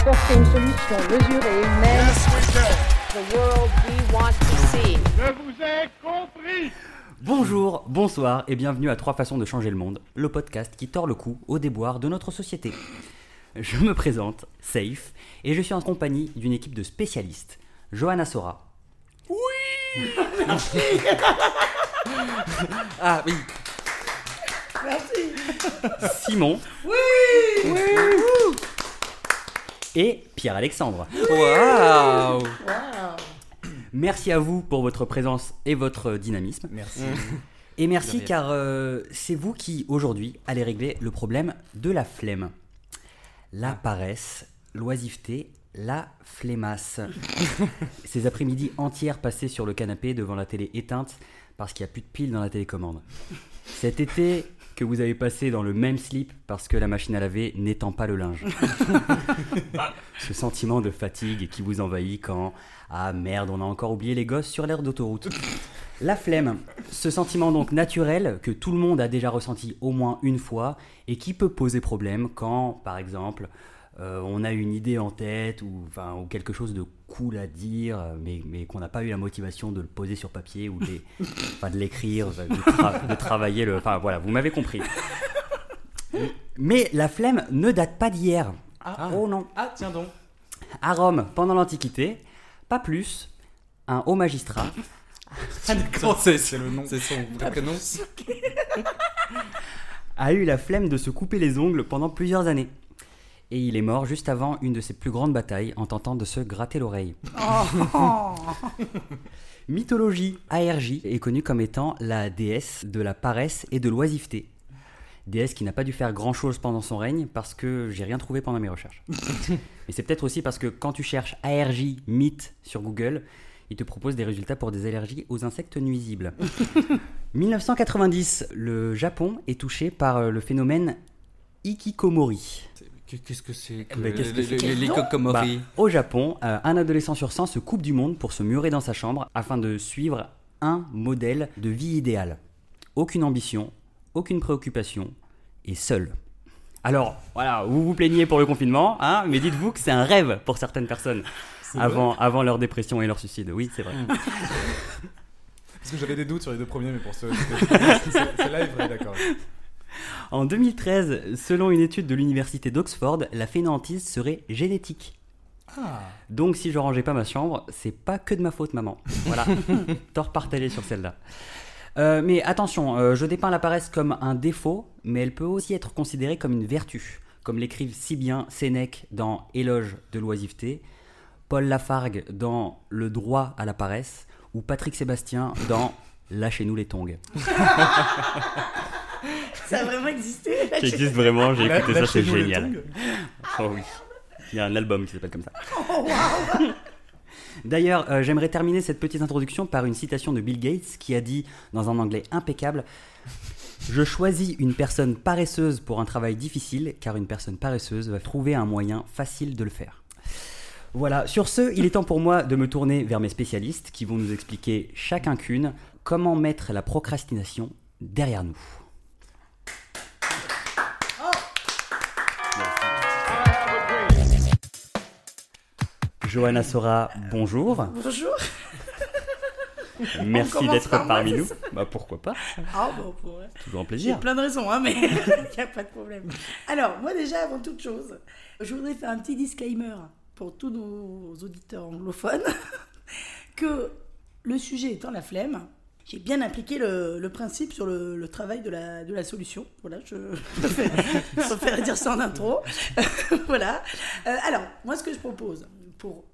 apporter une solution mesurée, humaine. The world we want to see. Je vous ai compris Bonjour, bonsoir et bienvenue à Trois façons de changer le monde, le podcast qui tord le cou au déboire de notre société. Je me présente, Safe, et je suis en compagnie d'une équipe de spécialistes. Johanna Sora. Oui Ah oui Merci Simon. Oui Et Pierre-Alexandre. Waouh Merci à vous pour votre présence et votre dynamisme. Merci. Et merci car euh, c'est vous qui aujourd'hui allez régler le problème de la flemme. La paresse, l'oisiveté, la flemmasse. Ces après-midi entières passées sur le canapé devant la télé éteinte parce qu'il n'y a plus de piles dans la télécommande. Cet été que vous avez passé dans le même slip parce que la machine à laver n'étend pas le linge. Ce sentiment de fatigue qui vous envahit quand ah merde, on a encore oublié les gosses sur l'aire d'autoroute. La flemme, ce sentiment donc naturel que tout le monde a déjà ressenti au moins une fois et qui peut poser problème quand, par exemple, euh, on a une idée en tête ou, enfin, ou quelque chose de cool à dire, euh, mais, mais qu'on n'a pas eu la motivation de le poser sur papier ou de enfin, de l'écrire, de, tra- de travailler le. Enfin voilà, vous m'avez compris. Mais la flemme ne date pas d'hier. Ah. Oh non. Ah, tiens donc. À Rome, pendant l'Antiquité, pas plus, un haut magistrat Comment c'est C'est le nom. C'est son vrai prénom. a eu la flemme de se couper les ongles pendant plusieurs années. Et il est mort juste avant une de ses plus grandes batailles en tentant de se gratter l'oreille. Mythologie, ARJ est connue comme étant la déesse de la paresse et de l'oisiveté. Déesse qui n'a pas dû faire grand chose pendant son règne parce que j'ai rien trouvé pendant mes recherches. Mais c'est peut-être aussi parce que quand tu cherches ARJ mythe sur Google, il te propose des résultats pour des allergies aux insectes nuisibles. 1990, le Japon est touché par le phénomène Ikikomori. Qu'est-ce que c'est que Mais qu'est-ce que les- c'est les- les Bah, au Japon, euh, un adolescent sur 100 se coupe du monde pour se murer dans sa chambre afin de suivre un modèle de vie idéal. Aucune ambition, aucune préoccupation et seul. Alors, voilà, vous vous plaignez pour le confinement, hein, mais dites-vous que c'est un rêve pour certaines personnes avant, avant leur dépression et leur suicide. Oui, c'est vrai. Parce que j'avais des doutes sur les deux premiers, mais pour ce. c'est- Celle-là est vraie, d'accord. En 2013, selon une étude de l'université d'Oxford, la fainéantise serait génétique. Ah Donc si je rangeais pas ma chambre, c'est pas que de ma faute, maman. Voilà, tort partagé sur celle-là. Euh, mais attention, euh, je dépeins la paresse comme un défaut, mais elle peut aussi être considérée comme une vertu, comme l'écrivent si bien Sénèque dans Éloge de l'oisiveté, Paul Lafargue dans Le droit à la paresse, ou Patrick Sébastien dans Lâchez-nous les tongs. Ça a vraiment existé Qui existe vraiment, j'ai écouté ça, c'est génial. tongs. Oh oui. Il y a un album qui s'appelle comme ça. D'ailleurs, euh, j'aimerais terminer cette petite introduction par une citation de Bill Gates qui a dit, dans un anglais impeccable, Je choisis une personne paresseuse pour un travail difficile, car une personne paresseuse va trouver un moyen facile de le faire. Voilà, sur ce, il est temps pour moi de me tourner vers mes spécialistes qui vont nous expliquer chacun qu'une comment mettre la procrastination derrière nous. Johanna Sora, bonjour. Bonjour Merci d'être par parmi nous. Bah pourquoi pas Ah bon, pour vrai. Toujours un J'ai plaisir. plein de raisons, hein, mais il n'y a pas de problème. Alors, moi déjà, avant toute chose, je voudrais faire un petit disclaimer pour tous nos auditeurs anglophones que le sujet étant la flemme, j'ai bien appliqué le, le principe sur le, le travail de la, de la solution. Voilà, je je préfère dire ça en intro. voilà. Euh, alors, moi, ce que je propose pour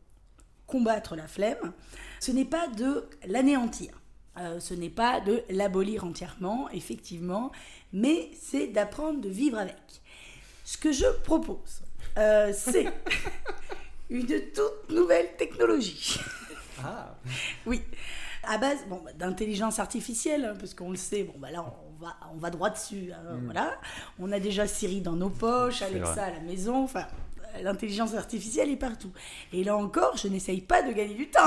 combattre la flemme, ce n'est pas de l'anéantir. Euh, ce n'est pas de l'abolir entièrement, effectivement, mais c'est d'apprendre de vivre avec. Ce que je propose, euh, c'est une toute nouvelle technologie. Oui, à base bon, bah, d'intelligence artificielle, hein, parce qu'on le sait, bon, bah, là on va, on va droit dessus. hein, Voilà. On a déjà Siri dans nos poches, Alexa à la maison, enfin, l'intelligence artificielle est partout. Et là encore, je n'essaye pas de gagner du temps.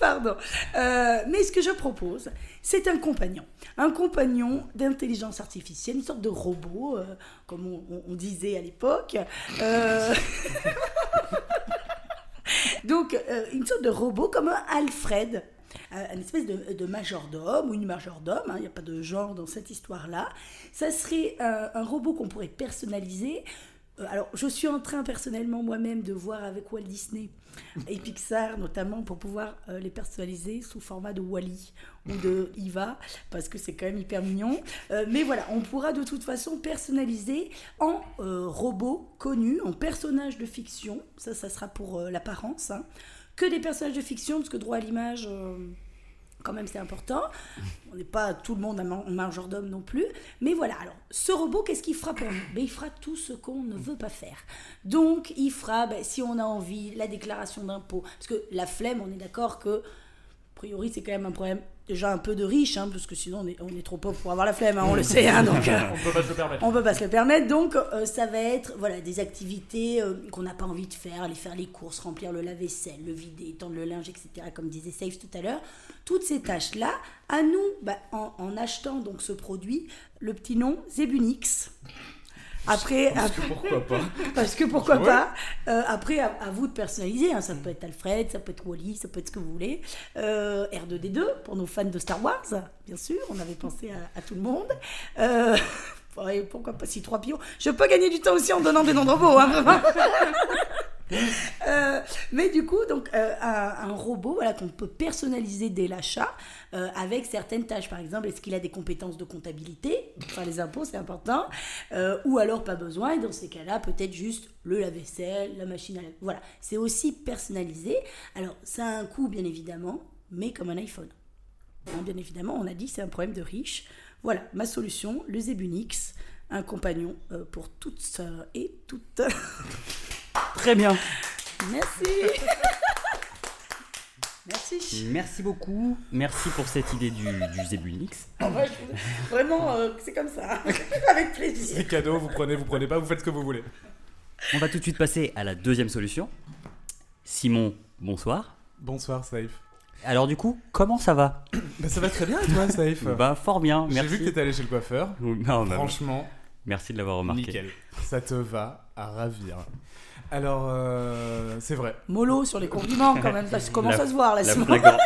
Pardon. Euh, mais ce que je propose, c'est un compagnon. Un compagnon d'intelligence artificielle, une sorte de robot, euh, comme on, disait à l'époque. Euh, Donc, une sorte de robot comme un Alfred. Euh, Une espèce de, majordome ou une majordome, hein, il n'y a pas de genre dans cette histoire-là. Ça serait un, un robot qu'on pourrait personnaliser. Euh, alors, je suis en train personnellement moi-même de voir avec Walt Disney et Pixar notamment pour pouvoir euh, les personnaliser sous format de Wally ou de Iva parce que c'est quand même hyper mignon. Mais voilà, on pourra de toute façon personnaliser en robot connu, en personnage de fiction. Ça, ça sera pour l'apparence. hein. Que des personnages de fiction parce que droit à l'image. euh, quand même c'est important. On n'est pas tout le monde un man- majordome non plus. Mais voilà, alors ce robot, qu'est-ce qu'il fera pour nous? Ben, Il fera tout ce qu'on ne veut pas faire. Donc il fera, ben, si on a envie, la déclaration d'impôt. Parce que la flemme, on est d'accord que, a priori, c'est quand même un problème déjà un peu de riche, hein, parce que sinon on est, on est trop pauvre pour avoir la flemme, hein, on le sait. hein, donc, euh, On peut pas se le permettre. on peut pas se le permettre, donc euh, ça va être voilà des activités euh, qu'on n'a pas envie de faire, aller faire les courses, remplir le lave-vaisselle, le vider, tendre le linge, etc. Comme disait Safe tout à l'heure, toutes ces tâches là, à nous, bah, en, en achetant donc ce produit, le petit nom Zebunix. Après, après- Pourquoi pas parce que pourquoi Ouais. pas Euh, Après, à, à vous de personnaliser. hein. Ça peut être Alfred, ça peut être Wally, ça peut être ce que vous voulez. Euh, R2D2 pour nos fans de Star Wars, bien sûr. On avait pensé à, à tout le monde. Euh, pourquoi pas si trois pions Je peux gagner du temps aussi en donnant des noms de robots. hein. Euh, mais du coup, donc euh, un, robot, voilà, qu'on peut personnaliser dès l'achat euh, avec certaines tâches. Par exemple, est-ce qu'il a des compétences de comptabilité? Enfin, les impôts, c'est important. Ou alors pas besoin. Et dans ces cas-là, peut-être juste le lave-vaisselle, la machine à laver. Voilà, c'est aussi personnalisé. Alors, ça a un coût, bien évidemment, mais comme un iPhone. Hein, bien évidemment, on a dit c'est un problème de riche. Voilà, ma solution, le Zebunix, un compagnon pour toutes et toutes. Très bien. Merci. Merci. Merci beaucoup. Merci pour cette idée du, du Zebunix. En vrai, je- vraiment, euh, c'est comme ça. Avec plaisir. C'est cadeau, vous prenez, vous prenez pas, vous faites ce que vous voulez. On va tout de suite passer à la deuxième solution. Simon, bonsoir. Bonsoir, Safe. Alors du coup, comment ça va Bah, ça va très bien et toi, Safe Bah fort bien, J'ai merci. vu que t'étais allé chez le coiffeur. Non, bah, Franchement, merci de l'avoir remarqué. nickel. Ça te va à ravir. Alors, euh, c'est vrai. Mollo sur les compliments quand même, ça commence à se voir là. La Simon. flagor-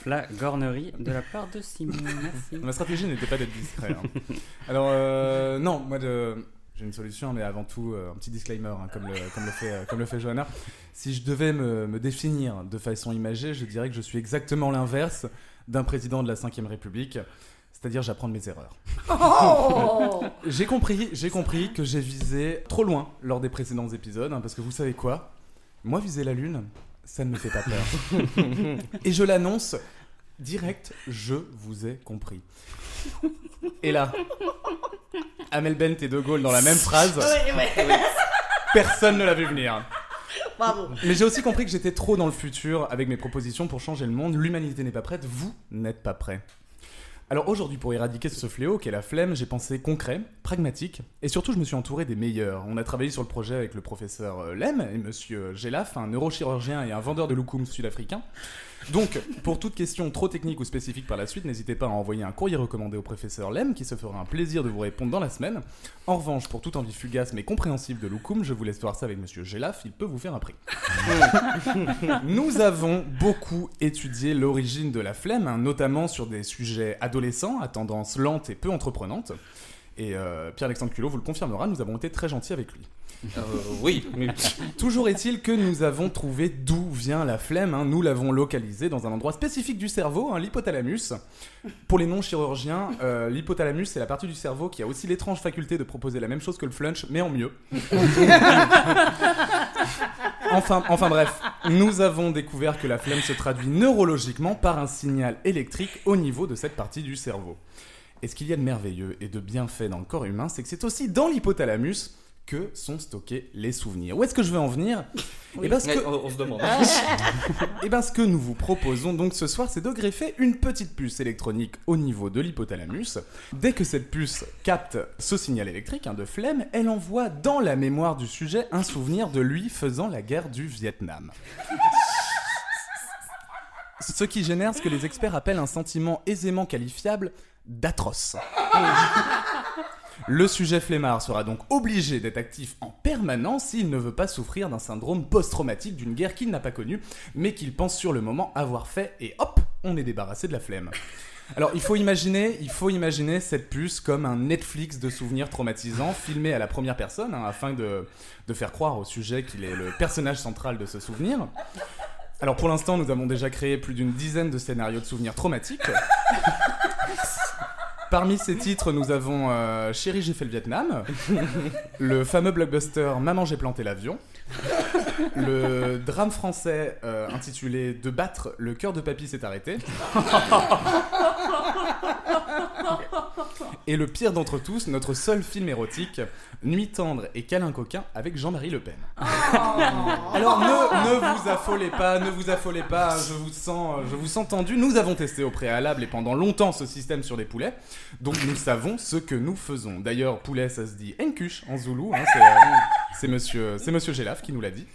flagornerie de la part de Simon. Merci. Ma stratégie n'était pas d'être discret. hein. Alors, euh, non, moi, de- j'ai une solution, mais avant tout, euh, un petit disclaimer, hein, comme, le, comme, le fait, euh, comme le fait Johanna. Si je devais me, me définir de façon imagée, je dirais que je suis exactement l'inverse d'un président de la 5ème République. C'est-à-dire, j'apprends de mes erreurs. Oh J'ai compris, j'ai compris que j'ai visé trop loin lors des précédents épisodes, hein, parce que vous savez quoi? Moi, viser la Lune, ça ne me fait pas peur. Et je l'annonce direct, je vous ai compris. Et là, Amel Bent et De Gaulle dans la même phrase, Ouais, ouais. personne ne l'a vu venir. Bravo. Mais j'ai aussi compris que j'étais trop dans le futur avec mes propositions pour changer le monde. L'humanité n'est pas prête, vous n'êtes pas prêts. Alors aujourd'hui, pour éradiquer ce fléau qu'est la flemme, j'ai pensé concret, pragmatique, et surtout je me suis entouré des meilleurs. On a travaillé sur le projet avec le professeur euh, Lem et monsieur Gelaf, un neurochirurgien et un vendeur de loukoum sud-africain. Donc, pour toute question trop technique ou spécifique par la suite, n'hésitez pas à envoyer un courrier recommandé au professeur Lem qui se fera un plaisir de vous répondre dans la semaine. En revanche, pour toute envie fugace mais compréhensible de loukoum, je vous laisse voir ça avec monsieur Gelaf, il peut vous faire un prix. Nous avons beaucoup étudié l'origine de la flemme, hein, notamment sur des sujets adolescents à tendance lente et peu entreprenante. Et euh, Pierre-Alexandre Culot vous le confirmera, nous avons été très gentils avec lui. Euh, oui, mais Toujours est-il que nous avons trouvé d'où vient la flemme. hein. Nous l'avons localisée dans un endroit spécifique du cerveau, hein, l'hypothalamus. Pour les non-chirurgiens, euh, l'hypothalamus, c'est la partie du cerveau qui a aussi l'étrange faculté de proposer la même chose que le flunch, mais en mieux. enfin, enfin bref, nous avons découvert que la flemme se traduit neurologiquement par un signal électrique au niveau de cette partie du cerveau. Et ce qu'il y a de merveilleux et de bien fait dans le corps humain, c'est que c'est aussi dans l'hypothalamus que sont stockés les souvenirs. Où est-ce que je veux en venir? Eh ben, ce que- on, on se demande. eh ben, ce que nous vous proposons donc ce soir, c'est de greffer une petite puce électronique au niveau de l'hypothalamus. Dès que cette puce capte ce signal électrique hein, de flemme, elle envoie dans la mémoire du sujet un souvenir de lui faisant la guerre du Vietnam. Ce qui génère ce que les experts appellent un sentiment aisément qualifiable d'atroce. Le sujet flemmard sera donc obligé d'être actif en permanence s'il ne veut pas souffrir d'un syndrome post-traumatique d'une guerre qu'il n'a pas connue, mais qu'il pense sur le moment avoir fait, et hop, on est débarrassé de la flemme. Alors il faut imaginer, il faut imaginer cette puce comme un Netflix de souvenirs traumatisants filmé à la première personne hein, afin de, de faire croire au sujet qu'il est le personnage central de ce souvenir. Alors pour l'instant, nous avons déjà créé plus d'une dizaine de scénarios de souvenirs traumatiques. Parmi ces titres, nous avons euh, Chérie, j'ai fait le Vietnam, le fameux blockbuster Maman, j'ai planté l'avion, le drame français euh, intitulé De battre, le cœur de papy s'est arrêté, et le pire d'entre tous, notre seul film érotique, Nuit tendre et câlin coquin avec Jean-Marie Le Pen. Alors ne, ne vous affolez pas, ne vous affolez pas, je vous sens, je vous sens tendu. Nous avons testé au préalable et pendant longtemps ce système sur des poulets, donc nous savons ce que nous faisons. D'ailleurs, poulet ça se dit enkush en zoulou, hein, c'est, euh, c'est monsieur, c'est monsieur Gelaf qui nous l'a dit.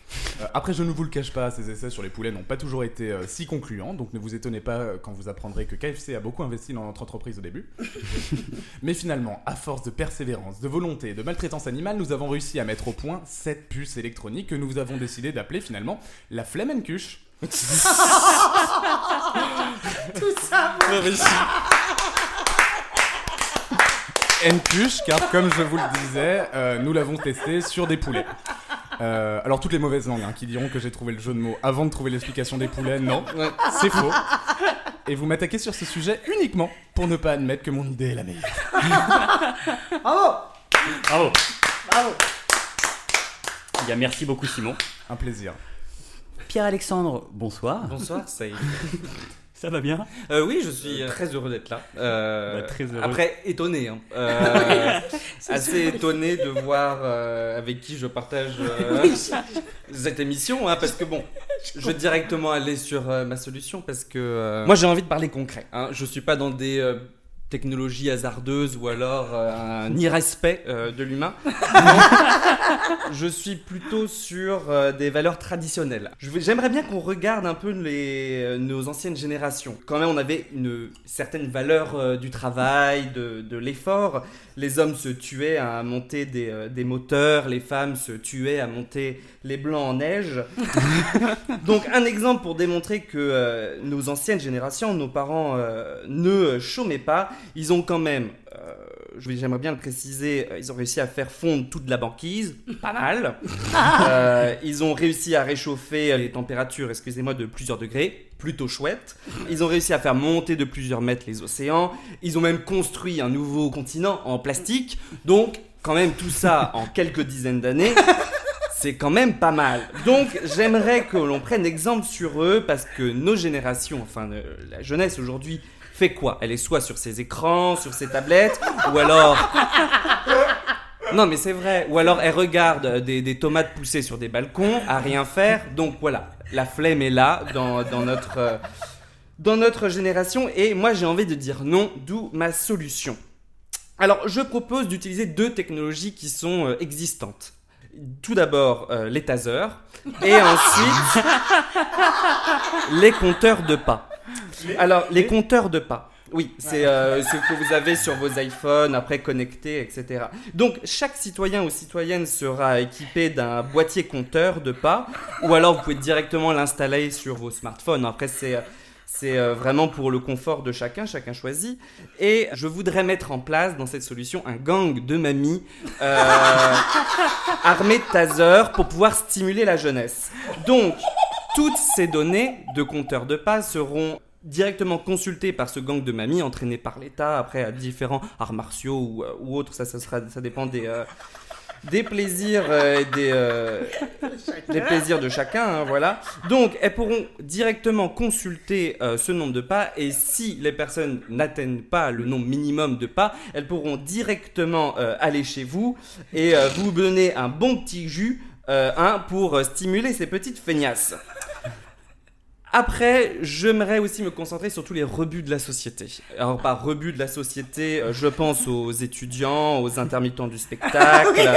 Euh, après, je ne vous le cache pas, ces essais sur les poulets n'ont pas toujours été euh, si concluants, donc ne vous étonnez pas quand vous apprendrez que KFC a beaucoup investi dans notre entreprise au début. Mais finalement, à force de persévérance, de volonté et de maltraitance animale, nous avons réussi à mettre au point cette puce électronique que nous avons décidé d'appeler finalement la Flemmenkuche. Tout ça, Nkuche, car comme je vous le disais, euh, nous l'avons testé sur des poulets. Euh, alors toutes les mauvaises langues hein, qui diront que j'ai trouvé le jeu de mots avant de trouver l'explication des poulets, non, c'est faux. Et vous m'attaquez sur ce sujet uniquement pour ne pas admettre que mon idée est la meilleure. bravo Bravo. Bravo Eh Bien, merci beaucoup Simon. Un plaisir. Pierre-Alexandre, bonsoir. Bonsoir, Saïd. Ça va bien Euh, oui, je suis euh, très heureux d'être là. Euh, Bah, très heureux. Après, étonné. hein. Euh, assez étonné de voir euh, avec qui je partage euh, cette émission. hein, parce que bon, je vais directement aller sur euh, ma solution. Parce que euh, moi, j'ai envie de parler concret. Hein. Je suis pas dans des technologies hasardeuses ou alors euh, un irrespect euh, de l'humain. Je suis plutôt sur euh, des valeurs traditionnelles. J'aimerais bien qu'on regarde un peu les, nos anciennes générations. Quand même, on avait une certaine valeur du travail, de, de l'effort. Les hommes se tuaient à monter des, des moteurs, les femmes se tuaient à monter les blancs en neige. Donc un exemple pour démontrer que euh, nos anciennes générations, nos parents euh, ne chômaient pas, ils ont quand même, euh, j'aimerais bien le préciser, euh, ils ont réussi à faire fondre toute la banquise, pas mal. Ils ont réussi à réchauffer les températures, excusez-moi, de plusieurs degrés, plutôt chouette. Ils ont réussi à faire monter de plusieurs mètres les océans. Ils ont même construit un nouveau continent en plastique. Donc quand même tout ça en quelques dizaines d'années. C'est quand même pas mal. Donc j'aimerais que l'on prenne exemple sur eux parce que nos générations, enfin euh, la jeunesse aujourd'hui, fait quoi? Elle est soit sur ses écrans, sur ses tablettes, ou alors... Non mais c'est vrai. Ou alors elle regarde des, des tomates pousser sur des balcons à rien faire. Donc voilà, la flemme est là dans, notre, euh, dans notre génération et moi j'ai envie de dire non, d'où ma solution. Alors je propose d'utiliser deux technologies qui sont euh, existantes. Tout d'abord euh, les tasers et ensuite les compteurs de pas. Alors les compteurs de pas. Oui, c'est euh, ce que vous avez sur vos iPhones, après connectés, etc. Donc, chaque citoyen ou citoyenne sera équipé d'un boîtier compteur de pas, ou alors vous pouvez directement l'installer sur vos smartphones. Après, c'est... C'est euh, vraiment pour le confort de chacun, chacun choisit. Et je voudrais mettre en place dans cette solution un gang de mamies euh, armés de tasers pour pouvoir stimuler la jeunesse. Donc, toutes ces données de compteurs de pas seront directement consultées par ce gang de mamies entraîné par l'État, après à différents arts martiaux ou, euh, autres, ça, ça, sera, ça dépend des, euh, des plaisirs euh, des, euh, des plaisirs de chacun, hein, voilà. Donc, elles pourront directement consulter euh, ce nombre de pas et si les personnes n'atteignent pas le nombre minimum de pas, elles pourront directement euh, aller chez vous et euh, vous donner un bon petit jus hein, pour stimuler ces petites feignasses. Après, j'aimerais aussi me concentrer sur tous les rebuts de la société. Alors, par rebut de la société, euh, je pense aux étudiants, aux intermittents du spectacle,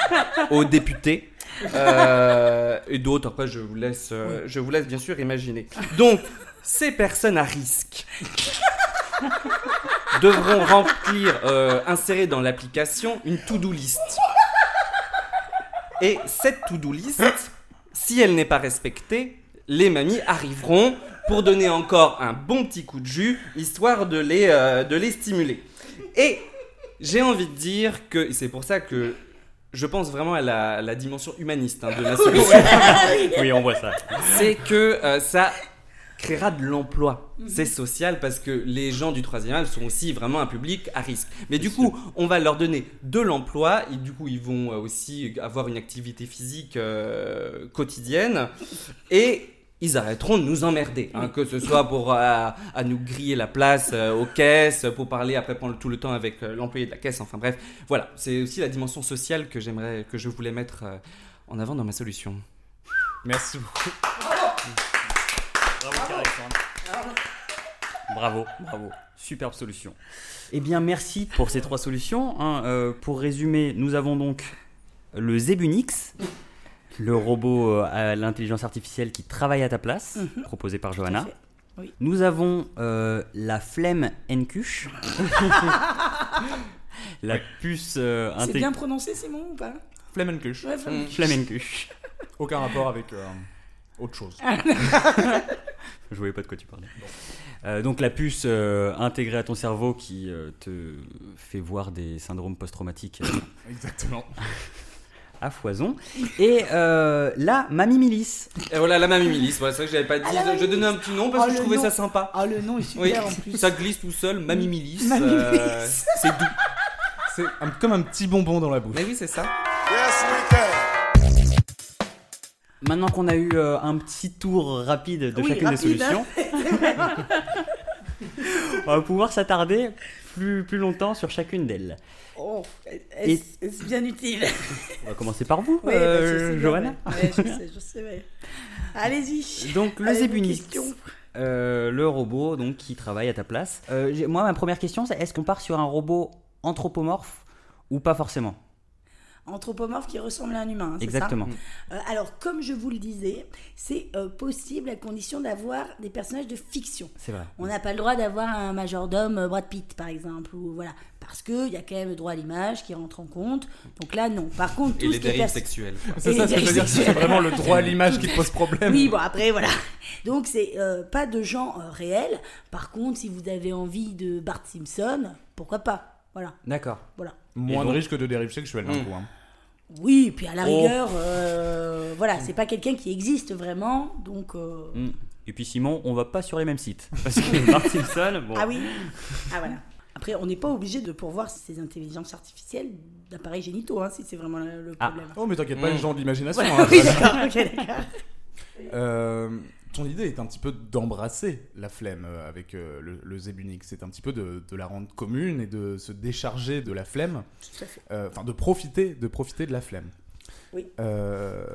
aux députés. euh, et d'autres, après, je vous laisse, euh, je vous laisse bien sûr imaginer. Donc, ces personnes à risque devront remplir, euh, insérer dans l'application une to-do list. Et cette to-do list, si elle n'est pas respectée, les mamies arriveront pour donner encore un bon petit coup de jus, histoire de les, euh, de les stimuler. Et j'ai envie de dire que, et c'est pour ça que je pense vraiment à la, la dimension humaniste hein, de ma solution, Oui, on voit ça. c'est que euh, ça créera de l'emploi. C'est social parce que les gens du troisième âge sont aussi vraiment un public à risque. Mais du coup, on va leur donner de l'emploi et du coup, ils vont euh, aussi avoir une activité physique euh, quotidienne et ils arrêteront de nous emmerder, hein, que ce soit pour euh, à nous griller la place euh, aux caisses, pour parler après tout le temps avec euh, l'employé de la caisse. Enfin bref, voilà, c'est aussi la dimension sociale que j'aimerais, que je voulais mettre euh, en avant dans ma solution. Merci beaucoup. Bravo, Alexandre. Bravo, bravo. Superbe solution. Eh bien, merci pour ces trois solutions. hein. Euh, pour résumer, nous avons donc le Zebunix, le robot euh, à l'intelligence artificielle qui travaille à ta place, proposé par Johanna. Oui. Nous avons euh, la flemme NQH. la puce euh, C'est intégrée. bien prononcé, Simon, ou pas? Flemmenkush. Ouais, vraiment. Flemme NQH. Aucun rapport avec euh, autre chose. Je voyais pas de quoi tu parlais. Euh, donc la puce euh, intégrée à ton cerveau qui euh, te fait voir des syndromes post-traumatiques euh, Exactement. À foison. Et euh, la Mamie Milice. Et voilà la mamie milice, voilà, c'est vrai que j'avais pas dit, Ah, je donnais un petit nom parce Oh, que je trouvais nom. ça sympa. Ah, le nom est super Oui, en plus. ça glisse tout seul, mamie milice. Mamie euh, Milice. c'est doux. C'est comme un petit bonbon dans la bouche. Mais oui, c'est ça. Maintenant qu'on a eu euh, un petit tour rapide de Oui, chacune rapide, des hein. solutions, on va pouvoir s'attarder plus, plus longtemps sur chacune d'elles. Oh, est-ce bien utile? On va commencer par vous, Oui, euh, bah, je sais bien, Johanna. ouais. Je sais, je sais, ouais. Allez-y. Donc le Allez, questions. euh, le robot donc qui travaille à ta place. Euh, moi, ma première question, c'est est-ce qu'on part sur un robot anthropomorphe ou pas forcément? Anthropomorphe qui ressemble à un humain, hein, ça Exactement. Euh, alors, comme je vous le disais, c'est euh, possible à condition d'avoir des personnages de fiction. C'est vrai. On n'a pas le droit d'avoir un majordome euh, Brad Pitt, par exemple, ou voilà, parce que il y a quand même le droit à l'image qui rentre en compte. Donc là, non. Par contre, Et tout les ce qui est dérives pers- sexuelles. C'est Et ça ce que les je veux dire, c'est vraiment le droit à l'image qui te pose problème. Oui, bon après voilà. Donc c'est euh, pas de gens euh, réels. Par contre, si vous avez envie de Bart Simpson, pourquoi pas? Voilà, D'accord. voilà. Moins de donc- risque de dérive sexuelle d'un Mm. coup. hein. Oui, puis à la Oh. rigueur, euh, voilà, c'est pas quelqu'un qui existe vraiment, donc. euh, Mm. Et puis Simon, on va pas sur les mêmes sites. Parce que Bart Simpson, bon. Ah oui Ah voilà. Après, on n'est pas obligé de pourvoir ces intelligences artificielles d'appareils génitaux, hein, si c'est vraiment le, Ah. problème. Oh, mais t'inquiète pas, Mm. les gens de l'imagination. Voilà, hein. oui, d'accord, ok, d'accord. Euh, ton idée est un petit peu d'embrasser la flemme euh, avec euh, le, le Zebunix. C'est un petit peu de, de la rendre commune et de se décharger de la flemme. Euh, Enfin, de profiter, de profiter de la flemme. Oui. Euh,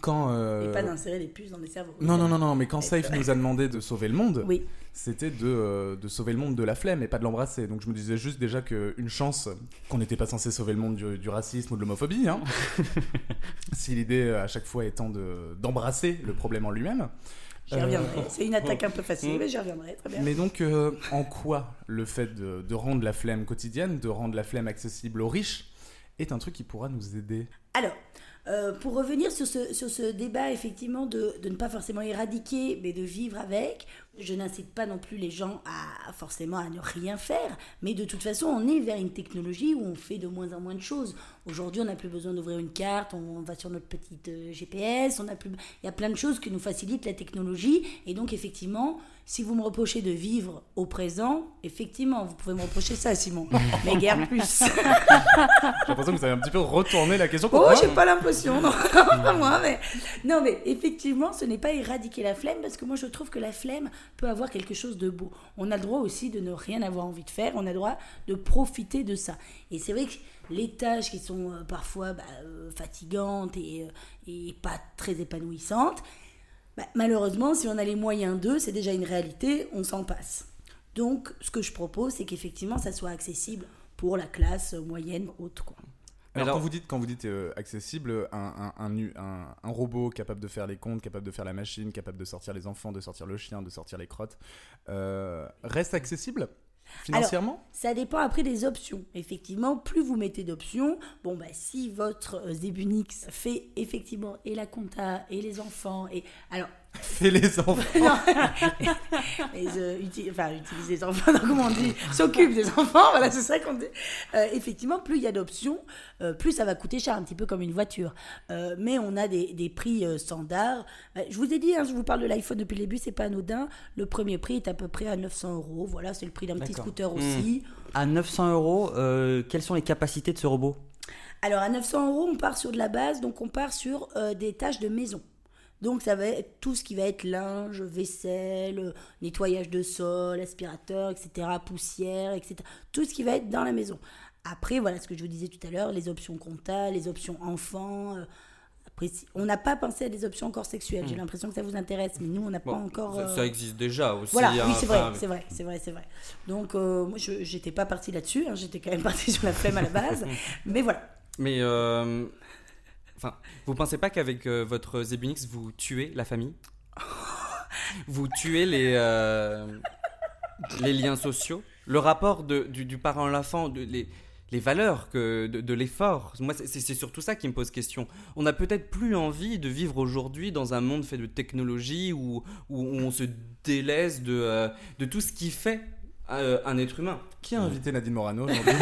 quand. euh, Et pas d'insérer des puces dans les cerveaux. Non, non, non, non, mais quand Safe nous a demandé de sauver le monde, Oui, c'était de, de sauver le monde de la flemme et pas de l'embrasser. Donc je me disais juste déjà qu'une chance qu'on n'était pas censé sauver le monde du, du racisme ou de l'homophobie. Hein. si l'idée à chaque fois étant de- d'embrasser le problème en lui-même. J'y Euh, reviendrai. C'est une attaque un peu facile, mais j'y reviendrai, très bien. Mais donc, euh, en quoi le fait de, de rendre la flemme quotidienne, de rendre la flemme accessible aux riches, est un truc qui pourra nous aider? Alors, euh, pour revenir sur ce, sur ce débat, effectivement, de, de ne pas forcément éradiquer, mais de vivre avec, je n'incite pas non plus les gens à forcément à ne rien faire, mais de toute façon, on est vers une technologie où on fait de moins en moins de choses. Aujourd'hui, on n'a plus besoin d'ouvrir une carte, on va sur notre petite euh, GPS, on plus, il y a plein de choses que nous facilite la technologie, et donc effectivement, si vous me reprochez de vivre au présent, effectivement, vous pouvez me reprocher ça, Simon, mais guère plus. J'ai l'impression que vous avez un petit peu retourné la question. Oh, j'ai pas l'impression, non, pas moi, mais non, mais effectivement, ce n'est pas éradiquer la flemme parce que moi je trouve que la flemme peut avoir quelque chose de beau. On a le droit aussi de ne rien avoir envie de faire, on a le droit de profiter de ça. Et c'est vrai que les tâches qui sont euh, parfois bah, euh, fatigantes et, euh, et pas très épanouissantes, bah, malheureusement, si on a les moyens d'eux, c'est déjà une réalité, on s'en passe. Donc, ce que je propose, c'est qu'effectivement, ça soit accessible pour la classe moyenne haute. Quoi. Alors, Alors- quand vous dites, quand vous dites euh, accessible, un, un, un, nu- un- un robot capable de faire les comptes, capable de faire la machine, capable de sortir les enfants, de sortir le chien, de sortir les crottes, euh, reste accessible? Financièrement Ça dépend après des options. Effectivement, plus vous mettez d'options, bon bah si votre euh, Zebunix fait effectivement et la compta et les enfants et alors Fait les enfants. non, mais, euh, uti- enfin utilise les enfants, non, comment on dit, s'occupe des enfants, voilà c'est ça qu'on dit. Euh, effectivement, plus il y a d'options, euh, plus ça va coûter cher, un petit peu comme une voiture. Euh, mais on a des, des prix euh, standards. Euh, je vous ai dit, hein, je vous parle de l'iPhone depuis le début, c'est pas anodin. Le premier prix est à peu près à 900 euros. Voilà, c'est le prix d'un petit scooter aussi. À 900 euros, euh, quelles sont les capacités de ce robot? Alors à 900 euros, on part sur de la base, donc on part sur euh, des tâches de maison. Donc ça va être tout ce qui va être linge, vaisselle, euh, nettoyage de sol, aspirateur, etc., poussière, etc. Tout ce qui va être dans la maison. Après, voilà ce que je vous disais tout à l'heure, les options compta, les options enfants. euh, après, si- on n'a pas pensé à des options encore sexuelles. J'ai l'impression que ça vous intéresse, mais nous, on n'a pas encore... ça, euh, ça existe déjà aussi. voilà, hein, oui, c'est vrai, enfin, c'est vrai, c'est vrai, c'est vrai. Donc, euh, moi, je j'étais pas partie là-dessus, hein, j'étais quand même partie sur la flemme à la base, mais voilà. Mais enfin, vous pensez pas qu'avec euh, votre Zebunix vous tuez la famille? Vous tuez les euh, les liens sociaux, le rapport de, du, du parent à l'enfant, de- les les valeurs que de, de l'effort? Moi, c'est surtout ça qui me pose question. On n'a peut-être plus envie de vivre aujourd'hui dans un monde fait de technologie où, où on se délaisse de, euh, de tout ce qui fait euh, un être humain. Qui a invité Nadine Morano aujourd'hui